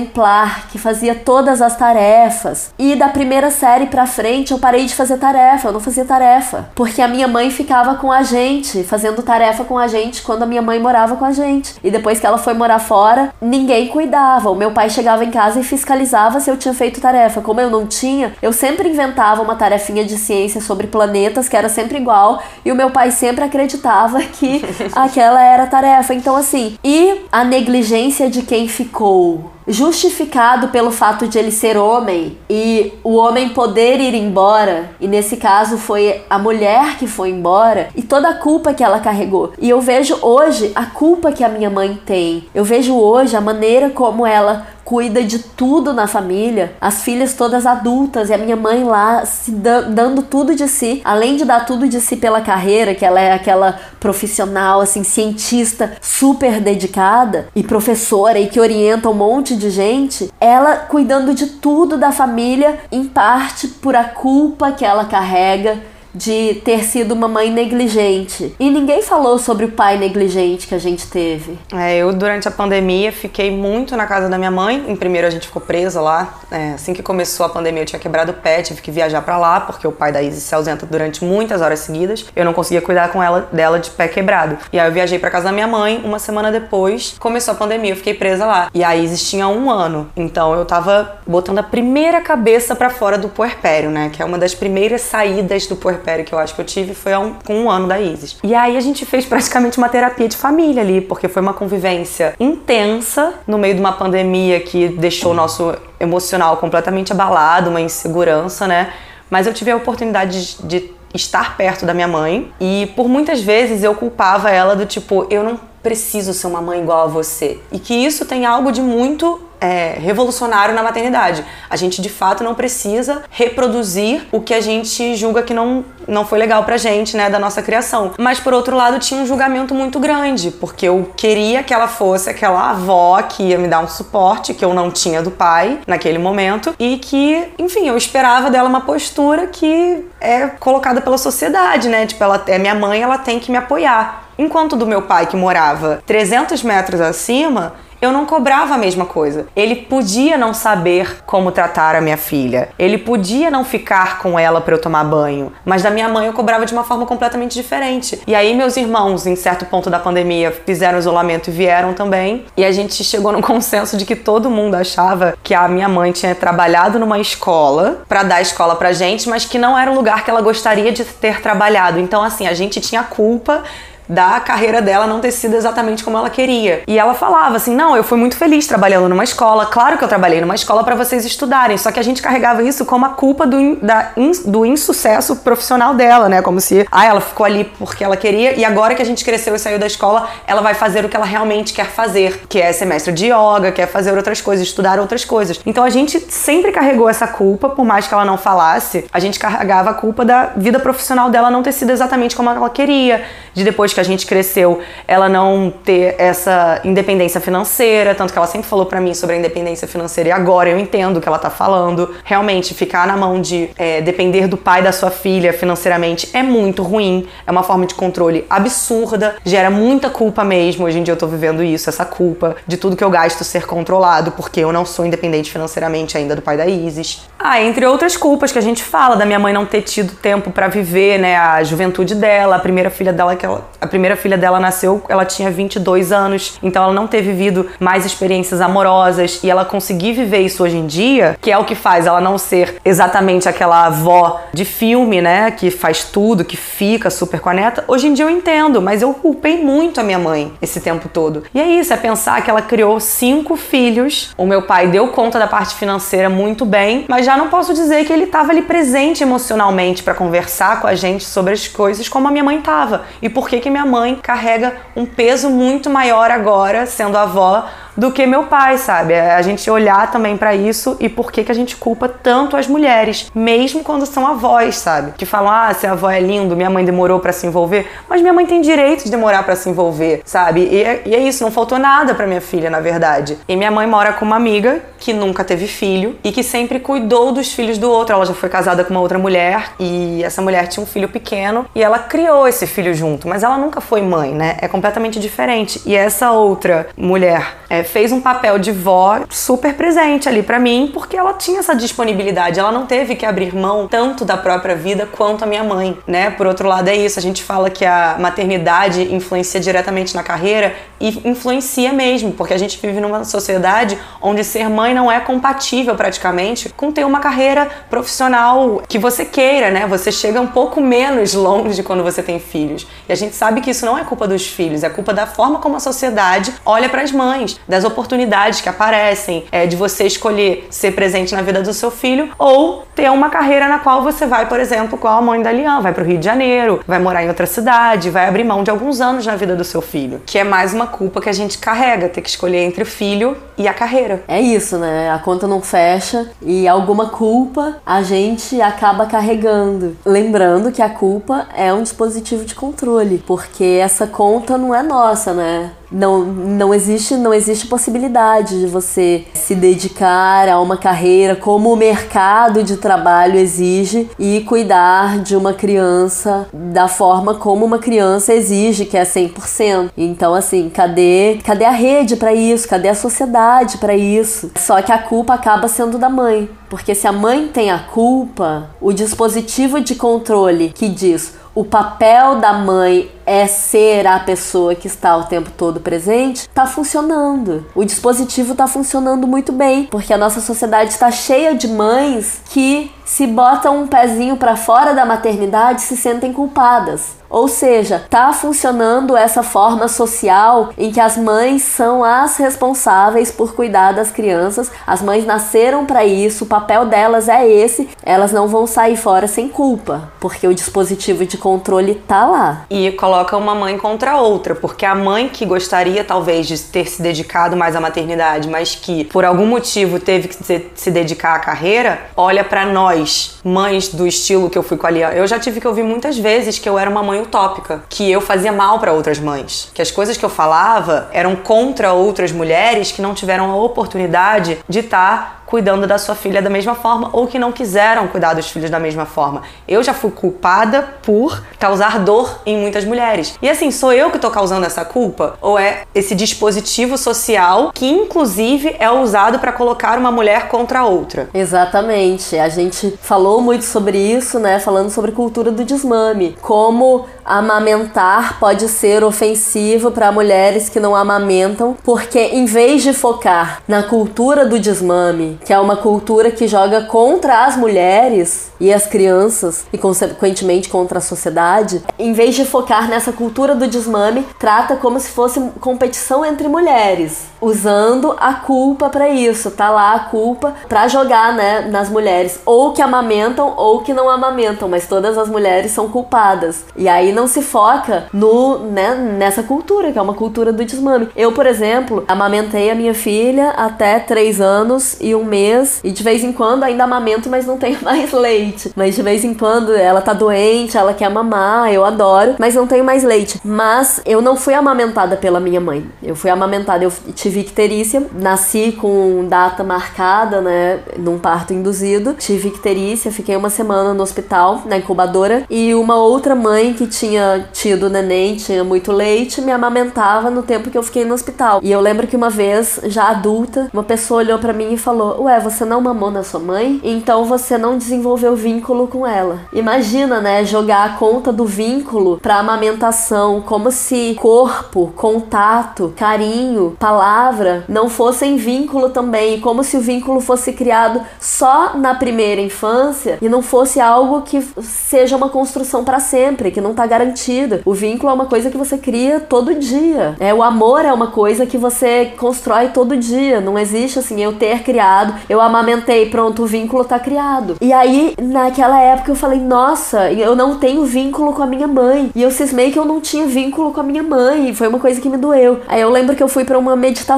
que fazia todas as tarefas e da primeira série para frente eu parei de fazer tarefa eu não fazia tarefa porque a minha mãe ficava com a gente fazendo tarefa com a gente quando a minha mãe morava com a gente e depois que ela foi morar fora, ninguém cuidava. O meu pai chegava em casa e fiscalizava se eu tinha feito tarefa. Como eu não tinha, eu sempre inventava uma tarefinha de ciência sobre planetas que era sempre igual e o meu pai sempre acreditava que aquela era a tarefa. Então, assim, e a negligência de quem ficou justificado pelo fato de ele ser homem e o homem poder ir embora, e nesse caso foi a mulher que foi embora, e toda a culpa que ela carregou. E eu vejo hoje a culpa que a minha mãe tem. Eu vejo hoje a maneira como ela cuida de tudo na família, as filhas todas adultas e a minha mãe lá se dando tudo de si, além de dar tudo de si pela carreira, que ela é aquela profissional assim, cientista super dedicada e professora e que orienta um monte de gente, ela cuidando de tudo da família, em parte por a culpa que ela carrega de ter sido uma mãe negligente. E ninguém falou sobre o pai negligente que a gente teve. É, eu durante a pandemia fiquei muito na casa da minha mãe. Em primeiro a gente ficou presa lá. É, assim que começou a pandemia eu tinha quebrado o pé, tive que viajar para lá porque o pai da Isis se ausenta durante muitas horas seguidas. Eu não conseguia cuidar com ela dela de pé quebrado. E aí eu viajei para casa da minha mãe. Uma semana depois começou a pandemia, eu fiquei presa lá. E a Isis tinha um ano, então eu tava botando a primeira cabeça para fora do puerpério, né? Que é uma das primeiras saídas do puerpério puerpério que eu acho que eu tive foi um, com um ano da Isis. E aí a gente fez praticamente uma terapia de família ali, porque foi uma convivência intensa no meio de uma pandemia que deixou o nosso emocional completamente abalado, uma insegurança, né? Mas eu tive a oportunidade de, de estar perto da minha mãe e por muitas vezes eu culpava ela do tipo, eu não preciso ser uma mãe igual a você. E que isso tem algo de muito é, revolucionário na maternidade. A gente de fato não precisa reproduzir o que a gente julga que não, não foi legal pra gente, né, da nossa criação. Mas por outro lado, tinha um julgamento muito grande, porque eu queria que ela fosse aquela avó que ia me dar um suporte que eu não tinha do pai naquele momento e que, enfim, eu esperava dela uma postura que é colocada pela sociedade, né? Tipo, ela é minha mãe, ela tem que me apoiar. Enquanto do meu pai, que morava 300 metros acima, eu não cobrava a mesma coisa. Ele podia não saber como tratar a minha filha. Ele podia não ficar com ela para eu tomar banho. Mas da minha mãe eu cobrava de uma forma completamente diferente. E aí meus irmãos, em certo ponto da pandemia, fizeram isolamento e vieram também. E a gente chegou no consenso de que todo mundo achava que a minha mãe tinha trabalhado numa escola para dar escola pra gente, mas que não era o lugar que ela gostaria de ter trabalhado. Então assim, a gente tinha culpa da carreira dela não ter sido exatamente como ela queria. E ela falava assim: "Não, eu fui muito feliz trabalhando numa escola. Claro que eu trabalhei numa escola para vocês estudarem, só que a gente carregava isso como a culpa do, da, do insucesso profissional dela, né? Como se, ah, ela ficou ali porque ela queria e agora que a gente cresceu e saiu da escola, ela vai fazer o que ela realmente quer fazer, que é semestre de yoga, quer fazer outras coisas, estudar outras coisas. Então a gente sempre carregou essa culpa, por mais que ela não falasse, a gente carregava a culpa da vida profissional dela não ter sido exatamente como ela queria, de depois que que a gente cresceu, ela não ter essa independência financeira, tanto que ela sempre falou para mim sobre a independência financeira e agora eu entendo o que ela tá falando. Realmente, ficar na mão de é, depender do pai da sua filha financeiramente é muito ruim, é uma forma de controle absurda, gera muita culpa mesmo. Hoje em dia eu tô vivendo isso, essa culpa de tudo que eu gasto ser controlado, porque eu não sou independente financeiramente ainda do pai da Isis. Ah, entre outras culpas que a gente fala, da minha mãe não ter tido tempo para viver, né, a juventude dela, a primeira filha dela que ela, a primeira filha dela nasceu, ela tinha 22 anos, então ela não ter vivido mais experiências amorosas e ela conseguir viver isso hoje em dia, que é o que faz ela não ser exatamente aquela avó de filme, né, que faz tudo, que fica super com a neta. Hoje em dia eu entendo, mas eu culpei muito a minha mãe esse tempo todo. E é isso, é pensar que ela criou cinco filhos. O meu pai deu conta da parte financeira muito bem, mas já não posso dizer que ele estava ali presente emocionalmente para conversar com a gente sobre as coisas como a minha mãe estava. E por que que minha minha mãe carrega um peso muito maior agora, sendo avó, do que meu pai, sabe? É a gente olhar também para isso e por que, que a gente culpa tanto as mulheres, mesmo quando são avós, sabe? Que falam, ah, ser avó é lindo, minha mãe demorou para se envolver, mas minha mãe tem direito de demorar para se envolver, sabe? E é, e é isso, não faltou nada para minha filha, na verdade. E minha mãe mora com uma amiga que nunca teve filho e que sempre cuidou dos filhos do outro. Ela já foi casada com uma outra mulher e essa mulher tinha um filho pequeno e ela criou esse filho junto, mas ela nunca foi mãe, né? É completamente diferente. E essa outra mulher é, fez um papel de vó super presente ali para mim, porque ela tinha essa disponibilidade, ela não teve que abrir mão tanto da própria vida quanto a minha mãe, né? Por outro lado, é isso, a gente fala que a maternidade influencia diretamente na carreira e influencia mesmo, porque a gente vive numa sociedade onde ser mãe não é compatível praticamente com ter uma carreira profissional que você queira, né? Você chega um pouco menos longe quando você tem filhos. E a gente sabe que isso não é culpa dos filhos, é culpa da forma como a sociedade olha para as mães. Das oportunidades que aparecem, é, de você escolher ser presente na vida do seu filho ou ter uma carreira na qual você vai, por exemplo, com a mãe da Lian, vai pro Rio de Janeiro, vai morar em outra cidade, vai abrir mão de alguns anos na vida do seu filho, que é mais uma culpa que a gente carrega, ter que escolher entre o filho e a carreira. É isso, né? A conta não fecha e alguma culpa a gente acaba carregando. Lembrando que a culpa é um dispositivo de controle, porque essa conta não é nossa, né? Não, não existe não existe possibilidade de você se dedicar a uma carreira como o mercado de trabalho exige e cuidar de uma criança da forma como uma criança exige, que é 100%. Então assim, cadê cadê a rede para isso? Cadê a sociedade para isso? Só que a culpa acaba sendo da mãe, porque se a mãe tem a culpa, o dispositivo de controle que diz o papel da mãe é ser a pessoa que está o tempo todo presente, está funcionando. O dispositivo está funcionando muito bem, porque a nossa sociedade está cheia de mães que se botam um pezinho para fora da maternidade se sentem culpadas. Ou seja, tá funcionando essa forma social em que as mães são as responsáveis por cuidar das crianças. As mães nasceram para isso, o papel delas é esse. Elas não vão sair fora sem culpa, porque o dispositivo de controle tá lá. E coloca uma mãe contra outra, porque a mãe que gostaria talvez de ter se dedicado mais à maternidade, mas que por algum motivo teve que se dedicar à carreira, olha para nós, mães do estilo que eu fui com a. Eu já tive que ouvir muitas vezes que eu era uma mãe utópica, que eu fazia mal para outras mães, que as coisas que eu falava eram contra outras mulheres que não tiveram a oportunidade de estar tá cuidando da sua filha da mesma forma ou que não quiseram cuidar dos filhos da mesma forma. Eu já fui culpada por causar dor em muitas mulheres. E assim, sou eu que tô causando essa culpa ou é esse dispositivo social que inclusive é usado para colocar uma mulher contra a outra? Exatamente. A gente falou muito sobre isso, né, falando sobre cultura do desmame, como amamentar pode ser ofensivo para mulheres que não amamentam, porque em vez de focar na cultura do desmame, que é uma cultura que joga contra as mulheres e as crianças e consequentemente contra a sociedade, em vez de focar nessa cultura do desmame, trata como se fosse competição entre mulheres, usando a culpa para isso, tá lá a culpa para jogar, né, nas mulheres, ou que amamentam ou que não amamentam, mas todas as mulheres são culpadas. E aí não se foca no, né, nessa cultura, que é uma cultura do desmame. Eu, por exemplo, amamentei a minha filha até 3 anos e um mês, e de vez em quando ainda amamento, mas não tenho mais leite. Mas de vez em quando ela tá doente, ela quer mamar, eu adoro, mas não tenho mais leite. Mas eu não fui amamentada pela minha mãe. Eu fui amamentada, eu tive icterícia, nasci com data marcada, né, num parto induzido. Tive icterícia, fiquei uma semana no hospital, na incubadora, e uma outra mãe que tinha tido neném, tinha muito leite, me amamentava no tempo que eu fiquei no hospital. E eu lembro que uma vez, já adulta, uma pessoa olhou para mim e falou: Ué, você não mamou na sua mãe? Então você não desenvolveu vínculo com ela. Imagina, né, jogar a conta do vínculo pra amamentação, como se corpo, contato, carinho, palavra não fossem vínculo também, como se o vínculo fosse criado só na primeira infância e não fosse algo que seja uma construção para sempre, que não tá garantida. O vínculo é uma coisa que você cria todo dia. É, o amor é uma coisa que você constrói todo dia. Não existe assim, eu ter criado, eu amamentei, pronto, o vínculo tá criado. E aí, naquela época, eu falei, nossa, eu não tenho vínculo com a minha mãe. E eu cismei que eu não tinha vínculo com a minha mãe. E foi uma coisa que me doeu. Aí eu lembro que eu fui para uma meditação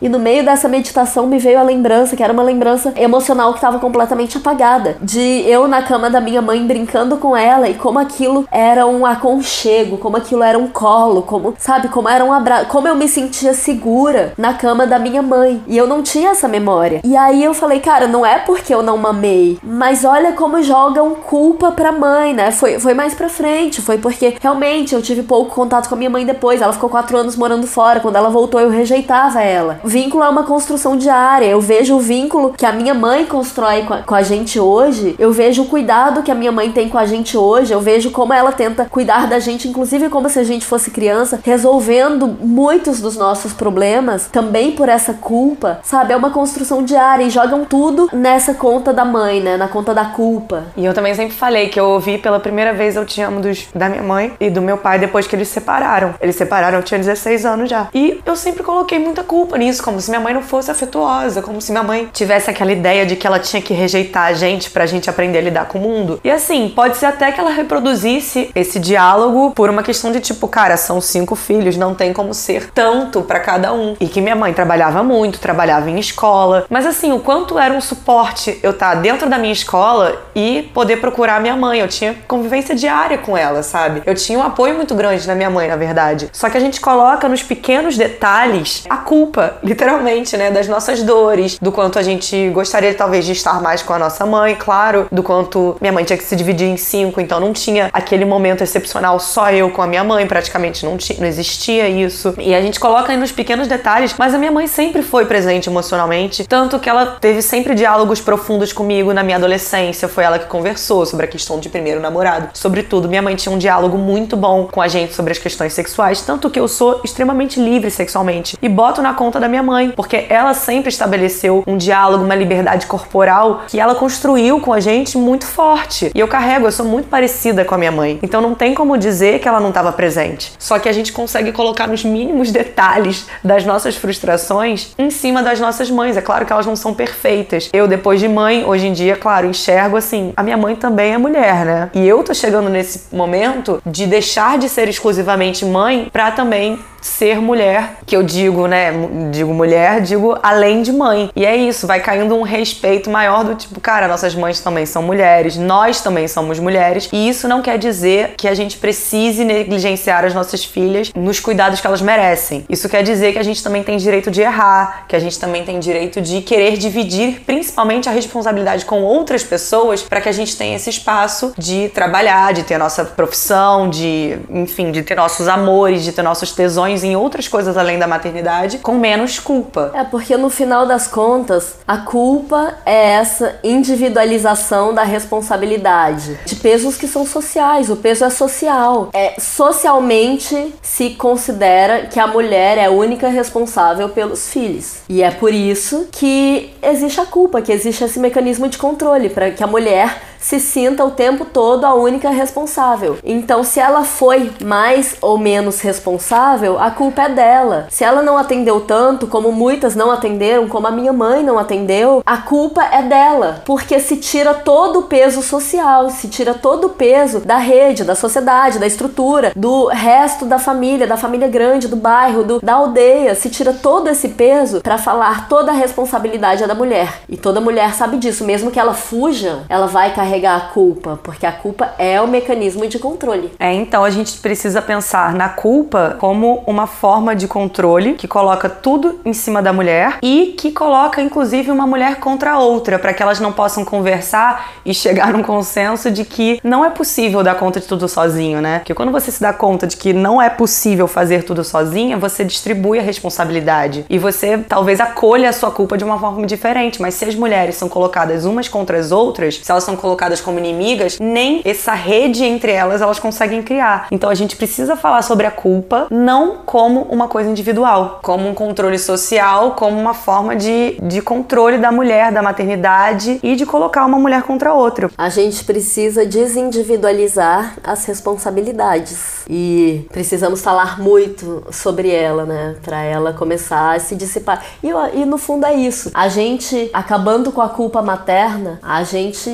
e no meio dessa meditação me veio a lembrança, que era uma lembrança emocional que estava completamente apagada. De eu na cama da minha mãe brincando com ela e como aquilo era um aconchego, como aquilo era um colo, como, sabe, como era um abraço, como eu me sentia segura na cama da minha mãe. E eu não tinha essa memória. E aí eu falei, cara, não é porque eu não mamei, mas olha como jogam culpa pra mãe, né? Foi, foi mais pra frente, foi porque realmente eu tive pouco contato com a minha mãe depois. Ela ficou quatro anos morando fora. Quando ela voltou, eu rejeitava ela. O vínculo é uma construção diária. Eu vejo o vínculo que a minha mãe constrói com a, com a gente hoje. Eu vejo o cuidado que a minha mãe tem com a gente hoje. Eu vejo como ela tenta cuidar da gente, inclusive como se a gente fosse criança, resolvendo muitos dos nossos problemas também por essa culpa, sabe? É uma construção diária e jogam tudo nessa conta da mãe, né? Na conta da culpa. E eu também sempre falei que eu ouvi pela primeira vez Eu Te Amo dos, da minha mãe e do meu pai depois que eles separaram. Eles separaram, eu tinha 16 anos já. E eu sempre coloquei muita culpa nisso, como se minha mãe não fosse afetuosa, como se minha mãe tivesse aquela ideia de que ela tinha que rejeitar a gente pra gente aprender a lidar com o mundo. E assim, pode ser até que ela reproduzisse esse diálogo por uma questão de tipo, cara, são cinco filhos, não tem como ser tanto para cada um. E que minha mãe trabalhava muito, trabalhava em escola. Mas assim, o quanto era um suporte eu estar tá dentro da minha escola e poder procurar minha mãe. Eu tinha convivência diária com ela, sabe? Eu tinha um apoio muito grande da minha mãe, na verdade. Só que a gente coloca nos pequenos detalhes a culpa, literalmente, né? Das nossas dores, do quanto a gente gostaria talvez de estar mais com a nossa mãe, claro, do quanto minha mãe tinha que se dividir em cinco, então não tinha aquele momento excepcional só eu com a minha mãe, praticamente não, não existia isso. E a gente coloca aí nos pequenos detalhes, mas a minha mãe sempre foi presente emocionalmente, tanto que ela teve sempre diálogos profundos comigo na minha adolescência, foi ela que conversou sobre a questão de primeiro namorado, sobre tudo. Minha mãe tinha um diálogo muito bom com a gente sobre as questões sexuais, tanto que eu sou extremamente livre sexualmente e boto na conta da minha mãe, porque ela sempre estabeleceu um diálogo, uma liberdade corporal que ela construiu com a gente muito forte. E eu carrego, eu sou muito parecida com a minha mãe. Então não tem como dizer que ela não estava presente. Só que a gente consegue colocar nos mínimos detalhes das nossas frustrações em cima das nossas mães. É claro que elas não são perfeitas. Eu, depois de mãe, hoje em dia, claro, enxergo assim, a minha mãe também é mulher, né? E eu tô chegando nesse momento de deixar de ser exclusivamente mãe para também ser mulher, que eu digo, né, digo mulher, digo além de mãe. E é isso, vai caindo um respeito maior do tipo, cara, nossas mães também são mulheres, nós também somos mulheres, e isso não quer dizer que a gente precise negligenciar as nossas filhas nos cuidados que elas merecem. Isso quer dizer que a gente também tem direito de errar, que a gente também tem direito de querer dividir principalmente a responsabilidade com outras pessoas para que a gente tenha esse espaço de trabalhar, de ter nossa profissão, de, enfim, de ter nossos amores, de ter nossos tesões em outras coisas além da maternidade com menos culpa. É porque no final das contas, a culpa é essa individualização da responsabilidade de pesos que são sociais. O peso é social. É socialmente se considera que a mulher é a única responsável pelos filhos. E é por isso que existe a culpa, que existe esse mecanismo de controle para que a mulher se sinta o tempo todo a única responsável. Então, se ela foi mais ou menos responsável, a culpa é dela. Se ela não atendeu tanto, como muitas não atenderam, como a minha mãe não atendeu, a culpa é dela, porque se tira todo o peso social, se tira todo o peso da rede, da sociedade, da estrutura, do resto da família, da família grande, do bairro, do, da aldeia, se tira todo esse peso para falar toda a responsabilidade é da mulher. E toda mulher sabe disso, mesmo que ela fuja, ela vai carregar carregar a culpa, porque a culpa é o mecanismo de controle. É, então a gente precisa pensar na culpa como uma forma de controle que coloca tudo em cima da mulher e que coloca inclusive uma mulher contra a outra, para que elas não possam conversar e chegar num consenso de que não é possível dar conta de tudo sozinho, né? Porque quando você se dá conta de que não é possível fazer tudo sozinha, você distribui a responsabilidade e você talvez acolha a sua culpa de uma forma diferente, mas se as mulheres são colocadas umas contra as outras, se elas são colocadas colocadas como inimigas, nem essa rede entre elas elas conseguem criar. Então a gente precisa falar sobre a culpa não como uma coisa individual, como um controle social, como uma forma de, de controle da mulher, da maternidade e de colocar uma mulher contra outra. A gente precisa desindividualizar as responsabilidades e precisamos falar muito sobre ela, né? Para ela começar a se dissipar. E, e no fundo é isso. A gente acabando com a culpa materna, a gente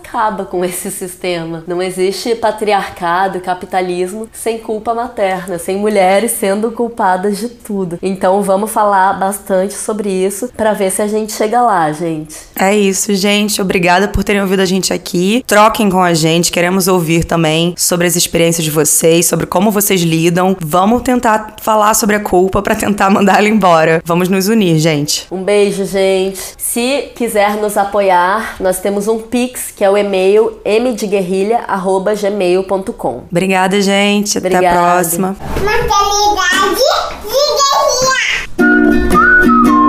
acaba com esse sistema. Não existe patriarcado, capitalismo sem culpa materna, sem mulheres sendo culpadas de tudo. Então vamos falar bastante sobre isso para ver se a gente chega lá, gente. É isso, gente. Obrigada por terem ouvido a gente aqui. Troquem com a gente, queremos ouvir também sobre as experiências de vocês, sobre como vocês lidam. Vamos tentar falar sobre a culpa para tentar mandar ela embora. Vamos nos unir, gente. Um beijo, gente. Se quiser nos apoiar, nós temos um Pix, que é o e-mail mdeguerrilha.gmail.com. Obrigada, gente. Até a próxima. Mentalidade de guerrilha.